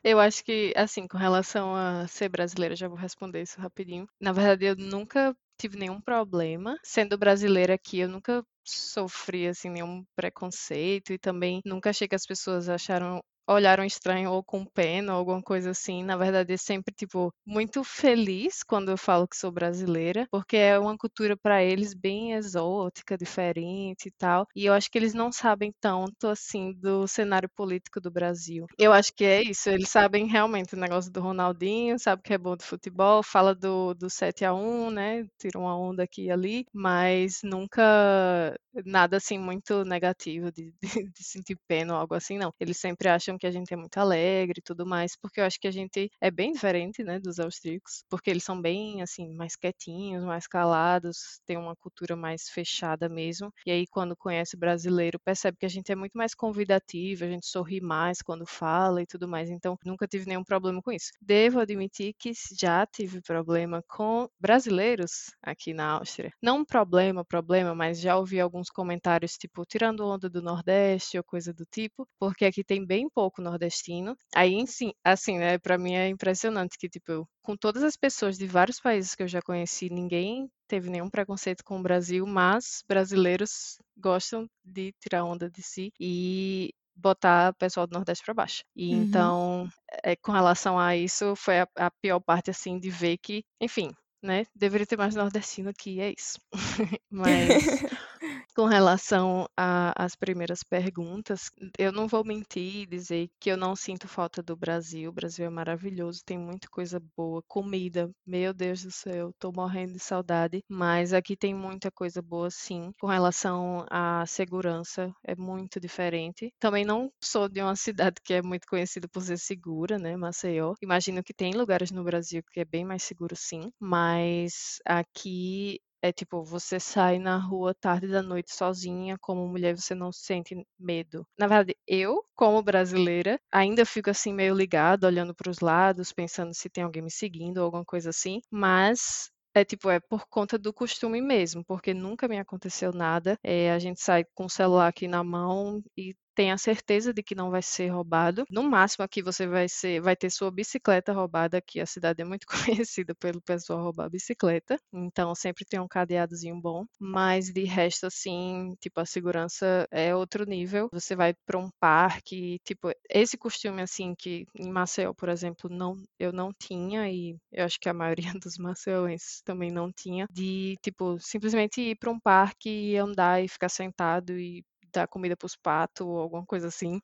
Eu acho que, assim, com relação a ser brasileira, já vou responder isso rapidinho. Na verdade, eu nunca tive nenhum problema. Sendo brasileira aqui, eu nunca sofri assim nenhum preconceito e também nunca achei que as pessoas acharam olharam estranho ou com pena ou alguma coisa assim. Na verdade, é sempre tipo muito feliz quando eu falo que sou brasileira, porque é uma cultura para eles bem exótica, diferente e tal. E eu acho que eles não sabem tanto assim do cenário político do Brasil. Eu acho que é isso, eles sabem realmente o negócio do Ronaldinho, sabe que é bom de futebol, fala do, do 7 a 1, né? Tira uma onda aqui e ali, mas nunca nada assim muito negativo de, de, de sentir pena ou algo assim, não. Eles sempre acham que a gente é muito alegre e tudo mais, porque eu acho que a gente é bem diferente, né, dos austríacos, porque eles são bem, assim, mais quietinhos, mais calados, tem uma cultura mais fechada mesmo. E aí, quando conhece o brasileiro, percebe que a gente é muito mais convidativo, a gente sorri mais quando fala e tudo mais. Então, nunca tive nenhum problema com isso. Devo admitir que já tive problema com brasileiros aqui na Áustria. Não problema, problema, mas já ouvi alguns comentários, tipo, tirando onda do Nordeste ou coisa do tipo, porque aqui tem bem pouco pouco nordestino. Aí, sim, assim, né, para mim é impressionante que, tipo, com todas as pessoas de vários países que eu já conheci, ninguém teve nenhum preconceito com o Brasil, mas brasileiros gostam de tirar onda de si e botar o pessoal do Nordeste para baixo. E uhum. então, é, com relação a isso, foi a, a pior parte, assim, de ver que, enfim, né? Deveria ter mais nordestino aqui, é isso. [laughs] Mas [laughs] com relação às primeiras perguntas, eu não vou mentir e dizer que eu não sinto falta do Brasil. O Brasil é maravilhoso, tem muita coisa boa, comida, meu Deus do céu, tô morrendo de saudade. Mas aqui tem muita coisa boa, sim. Com relação à segurança, é muito diferente. Também não sou de uma [laughs] cidade que é muito conhecida por ser segura, né? Maceió. Imagino que tem lugares no Brasil que é bem mais seguro, sim. Mas aqui é tipo, você sai na rua tarde da noite sozinha, como mulher, você não sente medo. Na verdade, eu, como brasileira, ainda fico assim meio ligada, olhando para os lados, pensando se tem alguém me seguindo ou alguma coisa assim, mas é tipo, é por conta do costume mesmo, porque nunca me aconteceu nada. É, a gente sai com o celular aqui na mão e tenha certeza de que não vai ser roubado. No máximo aqui você vai ser, vai ter sua bicicleta roubada, que a cidade é muito [laughs] conhecida pelo pessoal roubar bicicleta, então sempre tem um cadeadozinho bom, mas de resto assim, tipo a segurança é outro nível. Você vai para um parque, tipo esse costume assim que em Maceió, por exemplo, não eu não tinha e eu acho que a maioria [laughs] dos maceienses também não tinha de tipo simplesmente ir para um parque e andar e ficar sentado e dar comida para os patos ou alguma coisa assim.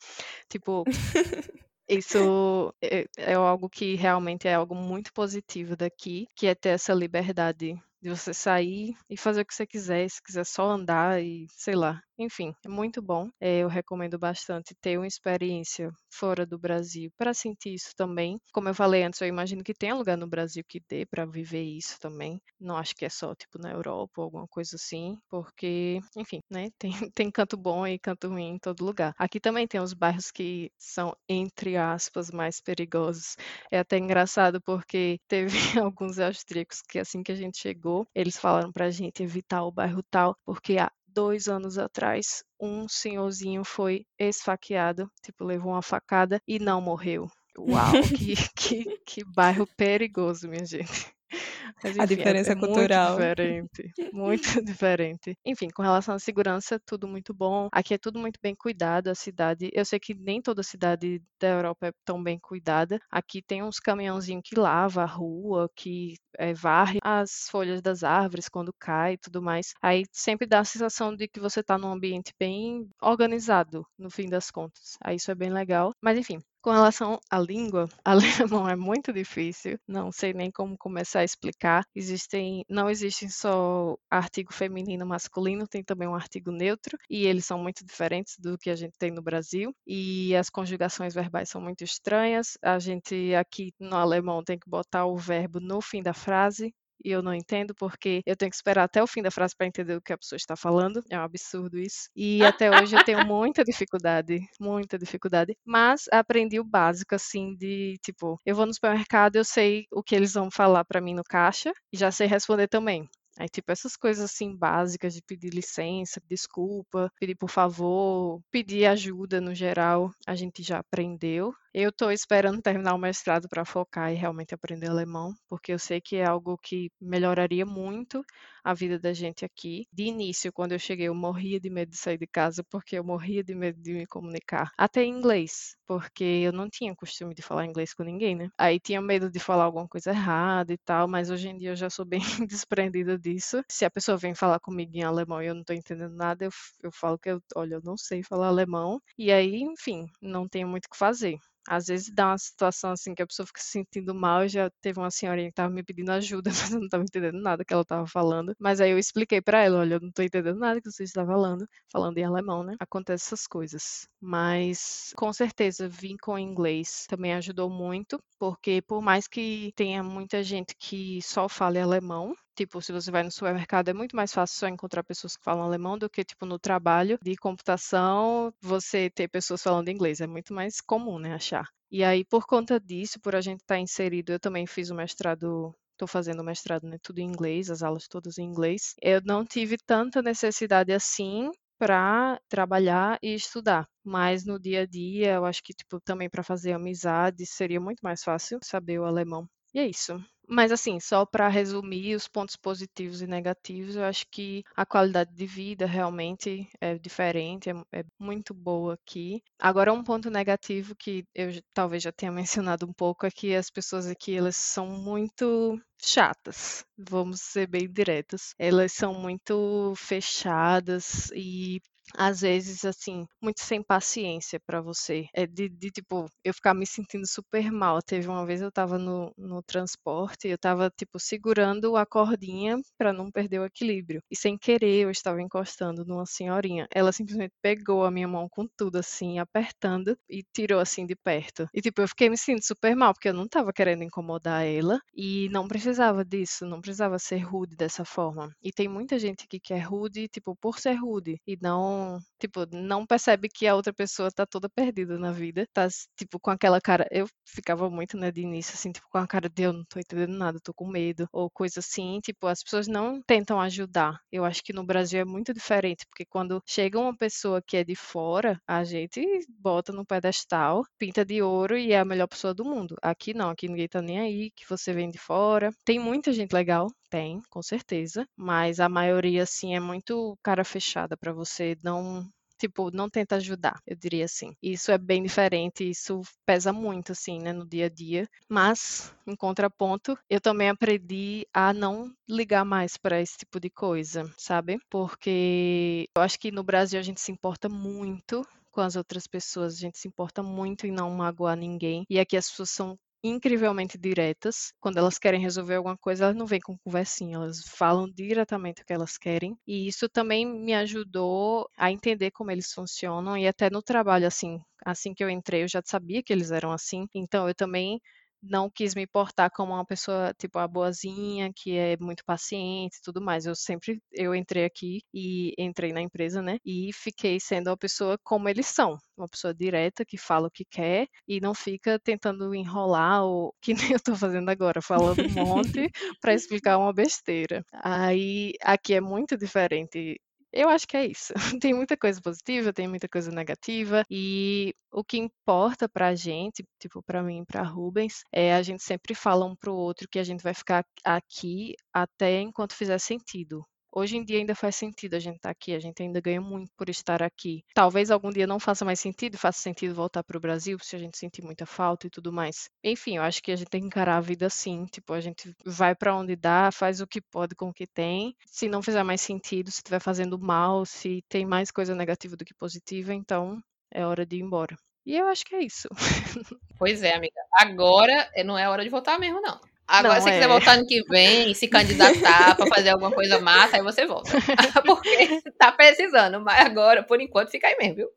Tipo, [laughs] isso é, é, algo que realmente é algo muito positivo daqui, que é ter essa liberdade de você sair e fazer o que você quiser, se quiser só andar e sei lá, enfim, é muito bom. É, eu recomendo bastante ter uma experiência fora do Brasil para sentir isso também. Como eu falei antes, eu imagino que tem lugar no Brasil que dê para viver isso também. Não acho que é só tipo na Europa ou alguma coisa assim, porque, enfim, né, [laughs] tem, tem canto bom e canto ruim em todo lugar. Aqui também tem os bairros que são, entre aspas, mais perigosos. É até engraçado porque [laughs] teve alguns austríacos que assim que a gente chegou, eles falaram pra gente evitar o bairro tal, porque a dois anos atrás, um senhorzinho foi esfaqueado, tipo, levou uma facada e não morreu. Uau, [laughs] que, que, que bairro perigoso, minha gente. [laughs] Mas, A enfim, é- diferença é muito cultural. diferente, muito [laughs] diferente. Enfim, com relação à segurança, tudo muito bom. Aqui é tudo muito bem cuidado, a cidade. Eu sei que nem toda cidade da Europa é tão bem cuidada. Aqui tem uns caminhãozinhos que lava a rua, que eh, varre as folhas das árvores quando cai e tudo mais. Aí sempre dá a sensação de que você está num ambiente bem organizado, no fim das contas. Aí isso é bem legal. Mas enfim, com relação à língua, [laughs] alemão é muito difícil, não sei nem como começar a explicar. Existem, não existem só artigo feminino masculino, tem também um artigo neutro, e eles são muito diferentes do que a gente tem no Brasil. E as conjugações verbais são muito estranhas. A gente aqui no alemão tem que botar o verbo no fim da frase, e eu não entendo porque eu tenho que esperar até o fim da frase para entender o que a pessoa está falando. É um absurdo isso. E até hoje eu tenho muita dificuldade, muita dificuldade. Mas aprendi o básico, assim, de tipo, eu vou no supermercado, eu sei o que eles vão falar para mim no caixa e já sei responder também. Aí, tipo, essas coisas assim básicas de pedir licença, desculpa, pedir por favor, pedir ajuda no geral, a gente já aprendeu. Eu estou esperando terminar o mestrado para focar e realmente aprender alemão, porque eu sei que é algo que melhoraria muito a vida da gente aqui. De início, quando eu cheguei, eu morria de medo de sair de casa, porque eu morria de medo de me comunicar. Até em inglês, porque eu não tinha costume de falar inglês com ninguém, né? Aí tinha medo de falar alguma coisa errada e tal, mas hoje em dia eu já sou bem [laughs] desprendida disso. Se a pessoa vem falar comigo em alemão e eu não estou entendendo nada, eu, eu falo que eu, olha, eu não sei falar alemão. E aí, enfim, não tenho muito o que fazer. Às vezes dá uma situação assim que a pessoa fica se sentindo mal. Já teve uma senhorinha que estava me pedindo ajuda, [laughs] mas eu não estava entendendo nada que ela estava falando. Mas aí eu expliquei para ela: olha, eu não estou entendendo nada que você está falando, falando em alemão, né? Acontece essas coisas. Mas com certeza vir com inglês também ajudou muito, porque por mais que tenha muita gente que só fale alemão, Tipo, se você vai no supermercado, é muito mais fácil só encontrar pessoas que falam alemão do que, tipo, no trabalho de computação, você ter pessoas falando inglês. É muito mais comum, né, achar. E aí, por conta disso, por a gente estar tá inserido, eu também fiz o mestrado estou fazendo o mestrado, né, tudo em inglês, as aulas todas em inglês. Eu não tive tanta necessidade assim para trabalhar e estudar, mas no dia a dia, eu acho que tipo também para fazer amizade seria muito mais fácil saber o alemão. E é isso. Mas assim, só para resumir os pontos positivos e negativos, eu acho que a qualidade de vida realmente é diferente, é, é muito boa aqui. Agora, um ponto negativo que eu talvez já tenha [laughs] mencionado um pouco é que as pessoas aqui elas são muito chatas, vamos ser bem diretos. Elas são muito fechadas e às vezes, assim, muito sem paciência para você. É de, de, tipo, eu ficar me sentindo super mal. Teve uma vez eu tava no, no transporte, eu tava, tipo, segurando a cordinha para não perder o equilíbrio. E sem querer, eu estava encostando numa senhorinha. Ela simplesmente pegou a minha mão com tudo, assim, apertando e tirou, assim, de perto. E, tipo, eu fiquei me sentindo super mal, porque eu não tava querendo incomodar ela e não precisava disso, não precisava ser rude dessa forma. E tem muita gente aqui que é rude, tipo, por ser rude e não tipo, não percebe que a outra pessoa tá toda perdida na vida, tá, tipo, com aquela cara, eu ficava muito, né, de início, assim, tipo, com a cara de eu não tô entendendo nada, tô com medo, ou coisa assim, tipo, as pessoas não tentam ajudar. Eu acho que no Brasil é muito diferente, porque quando chega uma pessoa que é de fora, a gente bota no pedestal, pinta de ouro e é a melhor pessoa do mundo. Aqui não, aqui ninguém tá nem aí, que você vem de fora. Tem muita gente legal, tem, com certeza, mas a maioria, assim, é muito cara fechada para você não tipo, não tenta ajudar, eu diria assim. Isso é bem diferente, isso pesa muito, assim, né, no dia a dia. Mas, em contraponto, eu também aprendi a não ligar mais para esse tipo de coisa, sabe? Porque eu acho que no Brasil a gente se importa muito com as outras pessoas, a gente se importa muito em não magoar ninguém. E aqui as pessoas são incrivelmente diretas. Quando elas querem resolver alguma coisa, elas não vêm com conversinha, elas falam diretamente o que elas querem. E isso também me ajudou a entender como eles funcionam e até no trabalho assim, assim que eu entrei, eu já sabia que eles eram assim. Então eu também não quis me portar como uma pessoa, tipo, a boazinha, que é muito paciente e tudo mais. Eu sempre, eu entrei aqui e entrei na empresa, né? E fiquei sendo uma pessoa como eles são. Uma pessoa direta, que fala o que quer e não fica tentando enrolar, ou que nem [laughs] eu tô fazendo agora, falando um monte [laughs] para explicar uma besteira. Aí, aqui é muito diferente eu acho que é isso. [laughs] Tem muita coisa positiva, tem muita coisa negativa e o que importa pra gente, tipo para mim para Rubens, é a gente sempre fala um pro outro que a gente vai ficar aqui até enquanto fizer sentido. Hoje em dia ainda faz sentido a gente estar tá aqui, a gente ainda ganha muito por estar aqui. Talvez algum dia não faça mais sentido, faça sentido voltar para o Brasil se a gente sentir muita falta e tudo mais. Enfim, eu acho que a gente tem que encarar a vida assim, tipo, a gente vai para onde dá, faz o que pode com o que tem. Se não fizer mais sentido, se estiver fazendo mal, se tem mais coisa negativa do que positiva, então é hora de ir embora. E eu acho que é isso. Pois é, amiga. Agora eh, não é hora de voltar mesmo, não. Agora, Não, se é. quiser voltar ano que vem, se candidatar para fazer alguma coisa massa, aí você volta. [laughs] Porque tá precisando, mas agora, por enquanto, fica aí mesmo, viu?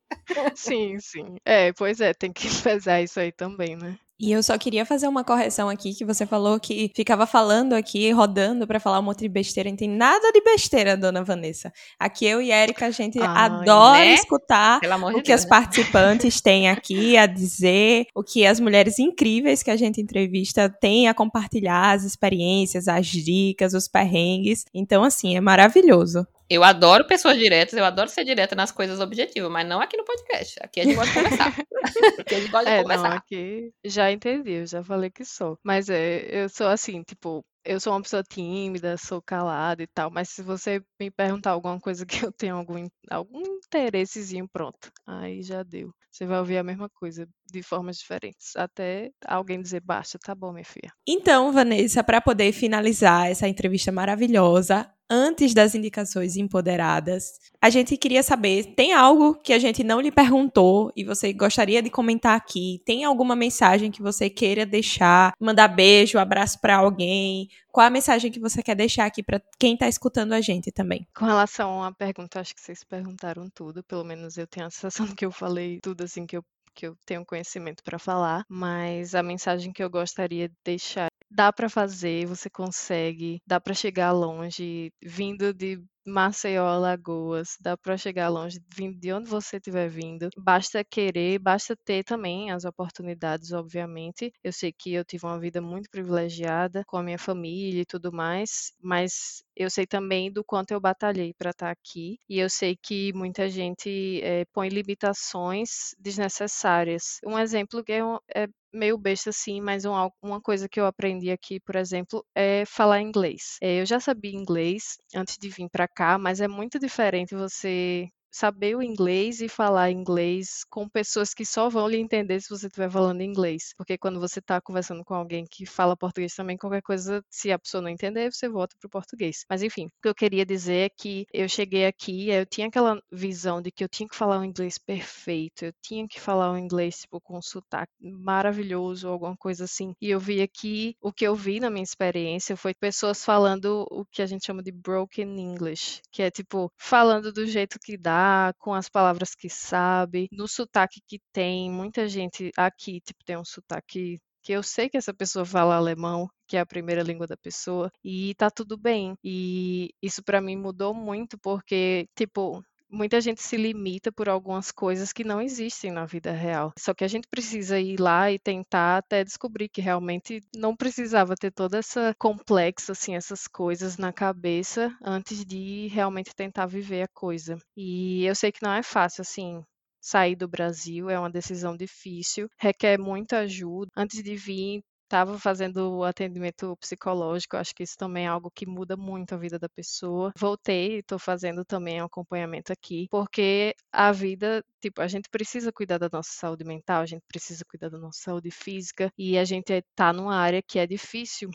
Sim, sim. É, pois é, tem que [laughs] pesar isso aí também, né? E eu só queria fazer uma correção aqui, que você falou que ficava falando aqui, rodando pra falar um monte de besteira. Não tem nada de besteira, dona Vanessa. Aqui eu e Erika, a gente Ai, adora né? escutar o que Deus. as participantes [laughs] têm aqui a dizer, o que as mulheres incríveis que a gente entrevista têm a compartilhar, as experiências, as dicas, os perrengues. Então, assim, é maravilhoso. Eu adoro pessoas diretas, eu adoro ser direta nas coisas objetivas, mas não aqui no podcast. Aqui a gente gosta de conversar. [laughs] aqui a gente gosta de É, não, conversar. aqui já entendi, eu já falei que sou. Mas é, eu sou assim, tipo, eu sou uma pessoa tímida, sou calada e tal, mas se você me perguntar alguma coisa que eu tenho algum, algum interessezinho, pronto, aí já deu. Você vai ouvir a mesma coisa de formas diferentes, até alguém dizer, basta, tá bom, minha filha. Então, Vanessa, para poder finalizar essa entrevista maravilhosa, antes das indicações empoderadas, a gente queria saber: tem algo que a gente não lhe perguntou e você gostaria de comentar aqui? Tem alguma mensagem que você queira deixar? Mandar beijo, abraço para alguém? Qual a mensagem que você quer deixar aqui para quem está escutando a gente também? Com relação à pergunta, acho que vocês perguntaram tudo, pelo menos eu tenho a sensação [laughs] que eu falei tudo assim que eu, que eu tenho conhecimento para falar, mas a mensagem que eu gostaria de deixar dá para fazer, você consegue, dá para chegar longe, vindo de Maceió, Alagoas, dá para chegar longe de onde você estiver vindo. Basta querer, basta ter também as oportunidades, obviamente. Eu sei que eu tive uma vida muito privilegiada com a minha família e tudo mais, mas eu sei também do quanto eu batalhei para estar aqui e eu sei que muita gente eh, põe limitações desnecessárias. Um exemplo que é, é meio besta assim, mas um, uma coisa que eu aprendi aqui, por exemplo, é falar inglês. Eh, eu já sabia inglês antes de vir para cá, mas é muito diferente você saber o inglês e falar inglês com pessoas que só vão lhe entender se você estiver falando inglês. Porque quando você está conversando com alguém que fala português também, qualquer coisa, se a pessoa não entender, você volta para o português. Mas enfim, o que eu queria dizer é que eu cheguei aqui, eu tinha aquela visão de que eu tinha que falar o inglês perfeito, eu tinha que falar o inglês tipo com um sotaque maravilhoso, alguma coisa assim. E eu vi aqui, o que eu vi na minha experiência foi pessoas falando o que a gente chama de broken English, que é tipo falando do jeito que dá, com as palavras que sabe, no sotaque que tem. Muita gente aqui, tipo, tem um sotaque que eu sei que essa pessoa fala alemão, que é a primeira língua da pessoa, e tá tudo bem. E isso pra mim mudou muito porque, tipo, muita gente se limita por algumas coisas que não existem na vida real. Só que a gente precisa ir lá e tentar até descobrir que realmente não precisava ter toda essa complexa assim essas coisas na cabeça antes de realmente tentar viver a coisa. E eu sei que não é fácil assim, sair do Brasil é uma decisão difícil, requer muita ajuda. Antes de vir, estava fazendo atendimento psicológico, acho que isso também é algo que muda muito a vida da pessoa. Voltei e estou fazendo também acompanhamento aqui, porque a vida, tipo, a gente precisa cuidar da nossa saúde mental, a gente precisa cuidar da nossa saúde física, e a gente está numa área que é difícil,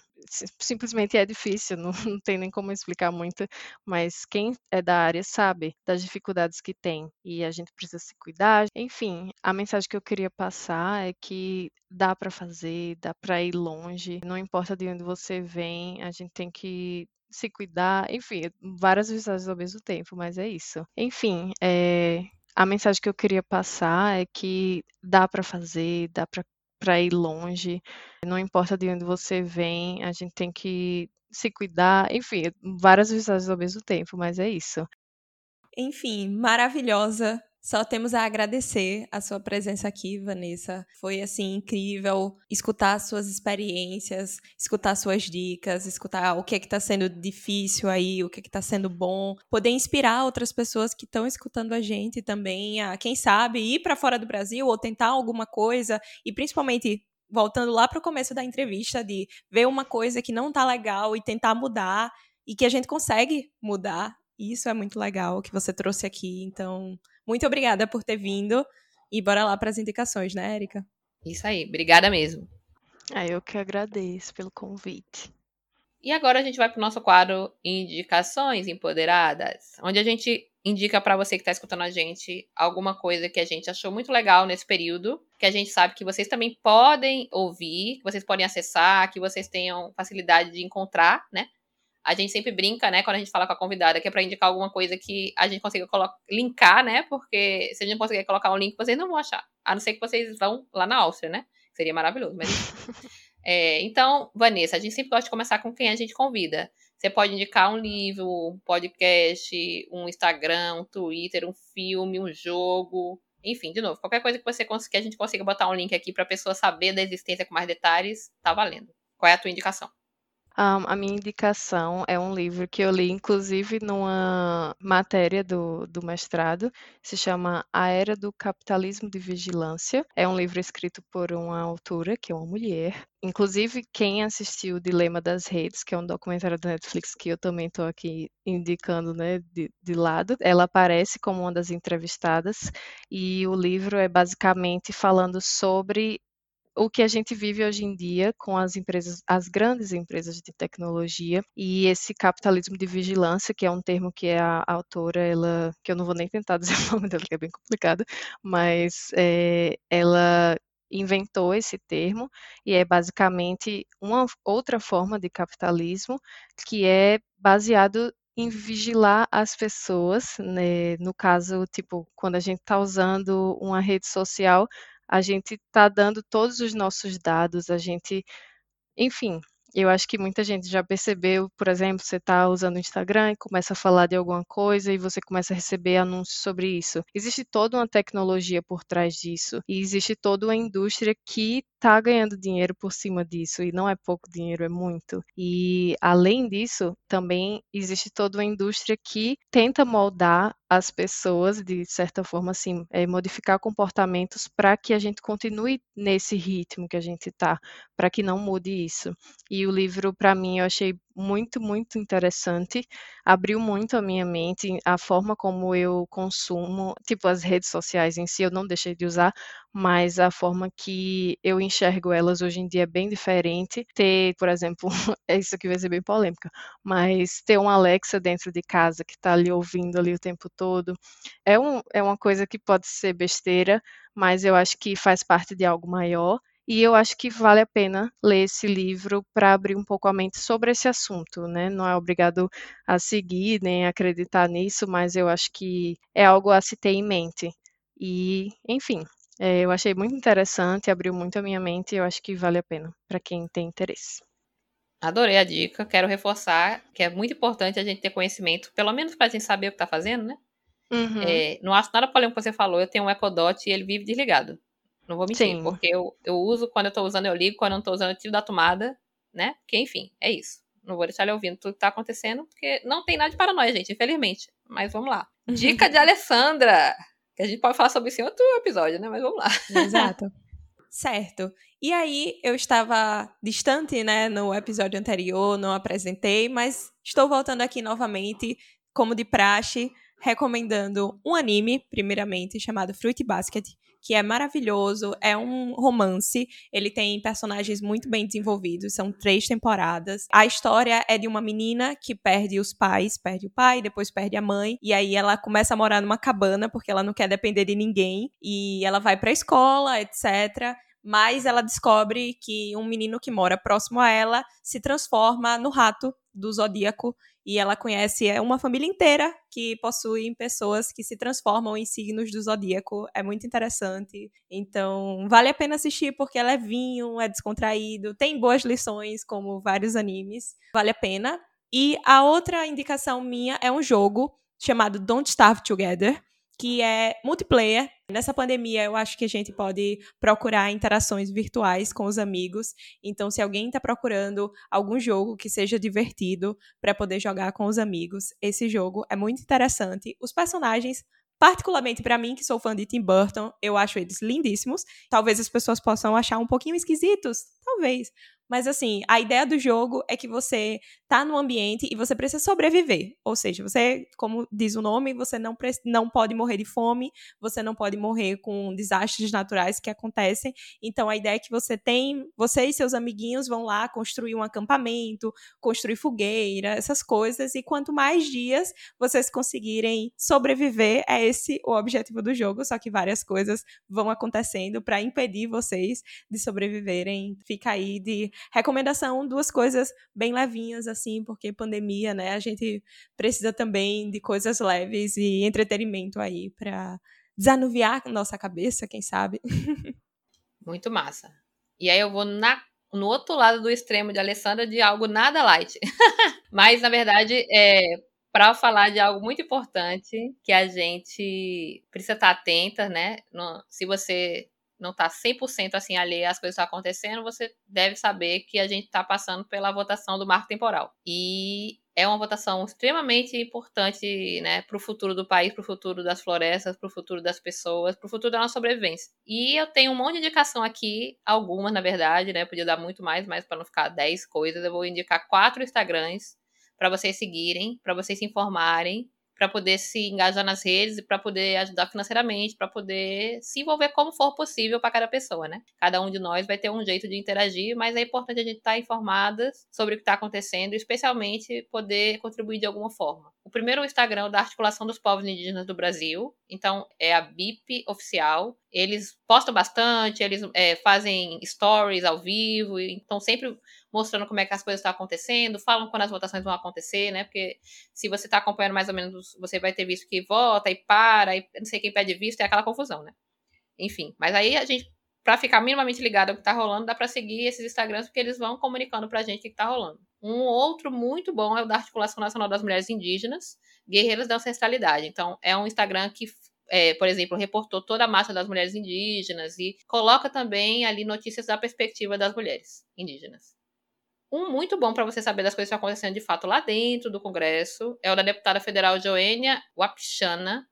simplesmente é difícil, não, [laughs] não tem nem como explicar muito, mas quem é da área sabe das dificuldades que tem e a gente precisa se cuidar. Enfim, a mensagem que eu queria passar é que dá para fazer, dá para ir longe, não importa de onde você vem, a gente tem que se cuidar, enfim, várias mensagens ao mesmo tempo, mas é isso. Enfim, é, a mensagem que eu queria passar é que dá para fazer, dá para para ir longe, não importa de onde você vem, a gente tem que se cuidar, enfim, várias mensagens ao mesmo tempo, mas é isso. Enfim, maravilhosa Só temos a agradecer a sua presença aqui, Vanessa. Foi assim incrível escutar suas experiências, escutar suas dicas, escutar o que é que está sendo difícil aí, o que é que está sendo bom, poder inspirar outras pessoas que estão escutando a gente também a, quem sabe, ir para fora do Brasil ou tentar alguma coisa e principalmente voltando lá para o começo da entrevista de ver uma coisa que não está legal e tentar mudar e que a gente consegue mudar. Isso é muito legal que você trouxe aqui. Então, muito obrigada por ter vindo. E bora lá para as indicações, né, Erika? Isso aí, obrigada mesmo. Ah, eu que agradeço pelo convite. E agora a gente vai para o nosso quadro Indicações Empoderadas, onde a gente indica para você que está escutando a gente alguma coisa que a gente achou muito legal nesse período, que a gente sabe que vocês também podem ouvir, que vocês podem acessar, que vocês tenham facilidade de encontrar, né? A gente sempre brinca, né, quando a gente fala com a convidada, que é para indicar alguma coisa que a gente consiga linkar, né? Porque se a gente conseguir colocar um link, vocês não vão achar. A não ser que vocês vão lá na Áustria, né? Seria maravilhoso, mas [laughs] é, então, Vanessa, a gente sempre gosta de começar com quem a gente convida. Você pode indicar um livro, um podcast, um Instagram, um Twitter, um filme, um jogo, enfim, de novo, qualquer coisa que você que a gente consiga botar um link aqui para a pessoa saber da existência com mais detalhes, tá valendo. Qual é a tua indicação? Um, a minha indicação é um livro que eu li, inclusive, numa matéria do, do mestrado, se chama A Era do Capitalismo de Vigilância. É um livro escrito por uma autora, que é uma mulher. Inclusive, quem assistiu o Dilema das Redes, que é um documentário da Netflix que eu também estou aqui indicando né, de, de lado, ela aparece como uma das entrevistadas, e o livro é basicamente falando sobre o que a gente vive hoje em dia com as empresas, as grandes empresas de tecnologia e esse capitalismo de vigilância, que é um termo que a, autora, ela, que eu não vou nem tentar [laughs] dizer o nome dela, que é bem complicado, mas é, ela inventou esse termo e é basicamente uma outra forma de capitalismo que é baseado em vigilar as pessoas, né? no caso, tipo, quando a gente está usando uma rede social, a gente está dando todos os nossos dados, a gente, enfim, eu acho que muita gente já percebeu, por exemplo, você está usando o Instagram e começa a falar de alguma coisa e você começa a receber anúncios sobre isso. Existe toda uma tecnologia por trás disso e existe toda uma indústria que está ganhando dinheiro por cima disso e não é pouco dinheiro, é muito. E além disso, também existe toda uma indústria que tenta moldar as pessoas, de certa forma, assim, é, modificar comportamentos para que a gente continue nesse ritmo que a gente está, para que não mude isso. E o livro, para mim, eu achei muito, muito interessante. Abriu muito a minha mente, a forma como eu consumo, tipo as redes sociais em si, eu não deixei de usar, mas a forma que eu enxergo elas hoje em dia é bem diferente. Ter, por exemplo, [laughs] isso aqui vai ser bem polêmica, mas ter um Alexa dentro de casa que está ali ouvindo ali o tempo todo, é, um, é uma coisa que pode ser besteira, mas eu acho que faz parte de algo maior e eu acho que vale a pena ler esse livro para abrir um pouco a mente sobre esse assunto, né? Não é obrigado a seguir nem acreditar nisso, mas eu acho que é algo a se ter em mente. E, enfim, é, eu achei muito interessante, abriu muito a minha mente e eu acho que vale a pena para quem tem interesse. Adorei a dica, quero reforçar que é muito importante a gente ter conhecimento, pelo menos para a gente saber o que está fazendo, né? Uhum. É, não acho nada polêmico que você falou, eu tenho um Echo Dot e ele vive desligado. Não vou mentir, Sim. porque eu, eu uso, quando eu tô usando, eu ligo, quando eu não tô usando, eu tiro da tomada, né? Porque, enfim, é isso. Não vou deixar ele ouvindo tudo que tá acontecendo, porque não tem nada de paranoia, gente, infelizmente. Mas vamos lá. Dica de Alessandra! Que a gente pode falar sobre isso em outro episódio, né? Mas vamos lá. [laughs] Exato. certo. E aí, eu estava distante, né, no episódio anterior, não apresentei, mas estou voltando aqui novamente, como de praxe, recomendando um anime, primeiramente, chamado Fruit Basket, que é maravilhoso, é um romance, ele tem personagens muito bem desenvolvidos, são três temporadas. A história é de uma menina que perde os pais, perde o pai, depois perde a mãe, e aí ela começa a morar numa cabana porque ela não quer depender de ninguém, e ela vai pra escola, etc mas ela descobre que um menino que mora próximo a ela se transforma no rato do zodíaco e ela conhece é uma família inteira que possui pessoas que se transformam em signos do zodíaco. É muito interessante. Então, vale a pena assistir porque é levinho, é descontraído, tem boas lições, como vários animes. Vale a pena. E a outra indicação minha é um jogo chamado Don't Starve Together, que é multiplayer. Nessa pandemia, eu acho que a gente pode procurar interações virtuais com os amigos. Então, se alguém está procurando algum jogo que seja divertido para poder jogar com os amigos, esse jogo é muito interessante. Os personagens Particularmente para mim, que sou fã de Tim Burton, eu acho eles lindíssimos. Talvez as pessoas possam achar um pouquinho esquisitos, talvez. Mas assim, a ideia do jogo é que você tá no ambiente e você precisa sobreviver. Ou seja, você, como diz o nome, você não, não pode morrer de fome, você não pode morrer com desastres naturais que acontecem. Então a ideia é que você tem, você e seus amiguinhos vão lá construir um acampamento, construir fogueira, essas coisas. E quanto mais dias vocês conseguirem sobreviver, é esse o objetivo do jogo. Só que várias coisas vão acontecendo para impedir vocês de sobreviverem. Fica aí de recomendação, duas coisas bem levinhas, assim, porque pandemia, né? A gente precisa também de coisas leves e entretenimento aí para desanuviar nossa cabeça, quem sabe. [laughs] Muito massa. E aí eu vou na, no outro lado do extremo de Alessandra de algo nada light. [laughs] Mas, na verdade, é, para falar de algo muito importante que a gente precisa estar atenta, né? No, se você não está 100% assim alheia às coisas que estão acontecendo, você deve saber que a gente está passando pela votação do marco temporal. E é uma votação extremamente importante né, para o futuro do país, para o futuro das florestas, para o futuro das pessoas, para o futuro da nossa sobrevivência. E eu tenho um monte de indicação aqui, algumas na verdade, né? Podia dar muito mais, mas para não ficar 10 coisas, eu vou indicar quatro Instagrams para vocês seguirem, para vocês se informarem para poder se engajar nas redes e para poder ajudar financeiramente, para poder se envolver como for possível para cada pessoa, né? Cada um de nós vai ter um jeito de interagir, mas é importante a gente estar tá informadas sobre o que está acontecendo, especialmente poder contribuir de alguma forma. O primeiro é o Instagram da Articulação dos Povos Indígenas do Brasil, então é a BIP oficial. Eles postam bastante, eles é, fazem stories ao vivo, então sempre mostrando como é que as coisas estão acontecendo, falam quando as votações vão acontecer, né? Porque se você está acompanhando mais ou menos, você vai ter visto que vota e para, e não sei quem pede visto, é aquela confusão, né? Enfim, mas aí a gente, para ficar minimamente ligado ao que está rolando, dá para seguir esses Instagrams, porque eles vão comunicando para a gente o que está rolando. Um outro muito bom é o da Articulação Nacional das Mulheres Indígenas, Guerreiras da Ancestralidade. Então, é um Instagram que é, por exemplo, reportou toda a massa das mulheres indígenas e coloca também ali notícias da perspectiva das mulheres indígenas. Um muito bom para você saber das coisas que estão acontecendo de fato lá dentro do Congresso é o da deputada federal Joênia Wapichana.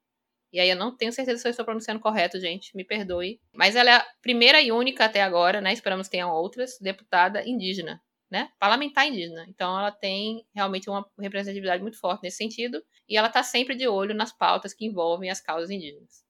E aí eu não tenho certeza se eu estou pronunciando correto, gente, me perdoe. Mas ela é a primeira e única até agora, né? Esperamos que tenham outras, deputada indígena, né? Parlamentar indígena. Então ela tem realmente uma representatividade muito forte nesse sentido. E ela está sempre de olho nas pautas que envolvem as causas indígenas.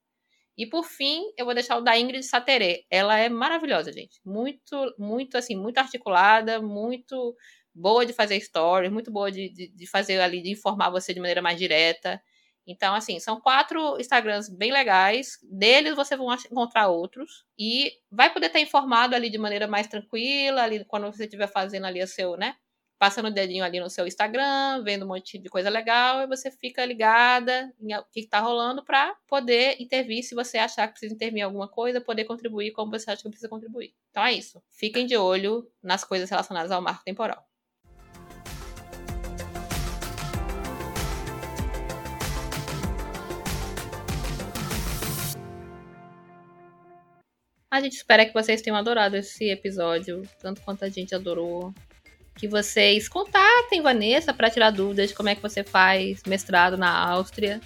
E por fim, eu vou deixar o da Ingrid Sateré. Ela é maravilhosa, gente. Muito, muito assim, muito articulada, muito boa de fazer stories, muito boa de, de, de, fazer ali, de informar você de maneira mais direta. Então, assim, são quatro Instagrams bem legais. Deles você vai encontrar outros. E vai poder estar informado ali de maneira mais tranquila, ali quando você estiver fazendo ali o seu, né? Passando o dedinho ali no seu Instagram, vendo um monte de coisa legal, e você fica ligada em o que está rolando para poder intervir se você achar que precisa intervir em alguma coisa, poder contribuir como você acha que precisa contribuir. Então é isso. Fiquem de olho nas coisas relacionadas ao marco temporal. A gente espera que vocês tenham adorado esse episódio, tanto quanto a gente adorou que vocês contatem Vanessa para tirar dúvidas de como é que você faz mestrado na Áustria.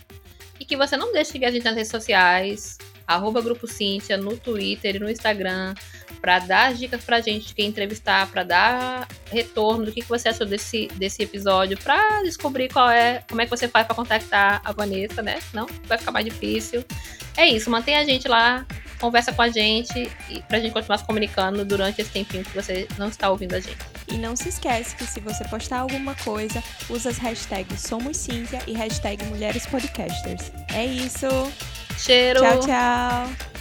E que você não deixe de seguir a gente nas redes sociais, arroba Grupo Cíntia, no Twitter e no Instagram, para dar dicas pra gente de quem entrevistar, para dar retorno do que, que você achou desse, desse episódio, para descobrir qual é, como é que você faz para contactar a Vanessa, né? Não vai ficar mais difícil. É isso, mantenha a gente lá conversa com a gente e pra gente continuar se comunicando durante esse tempinho que você não está ouvindo a gente. E não se esquece que se você postar alguma coisa, usa as hashtags Somos Cíntia e hashtag Mulheres Podcasters. É isso! Cheiro! Tchau, tchau!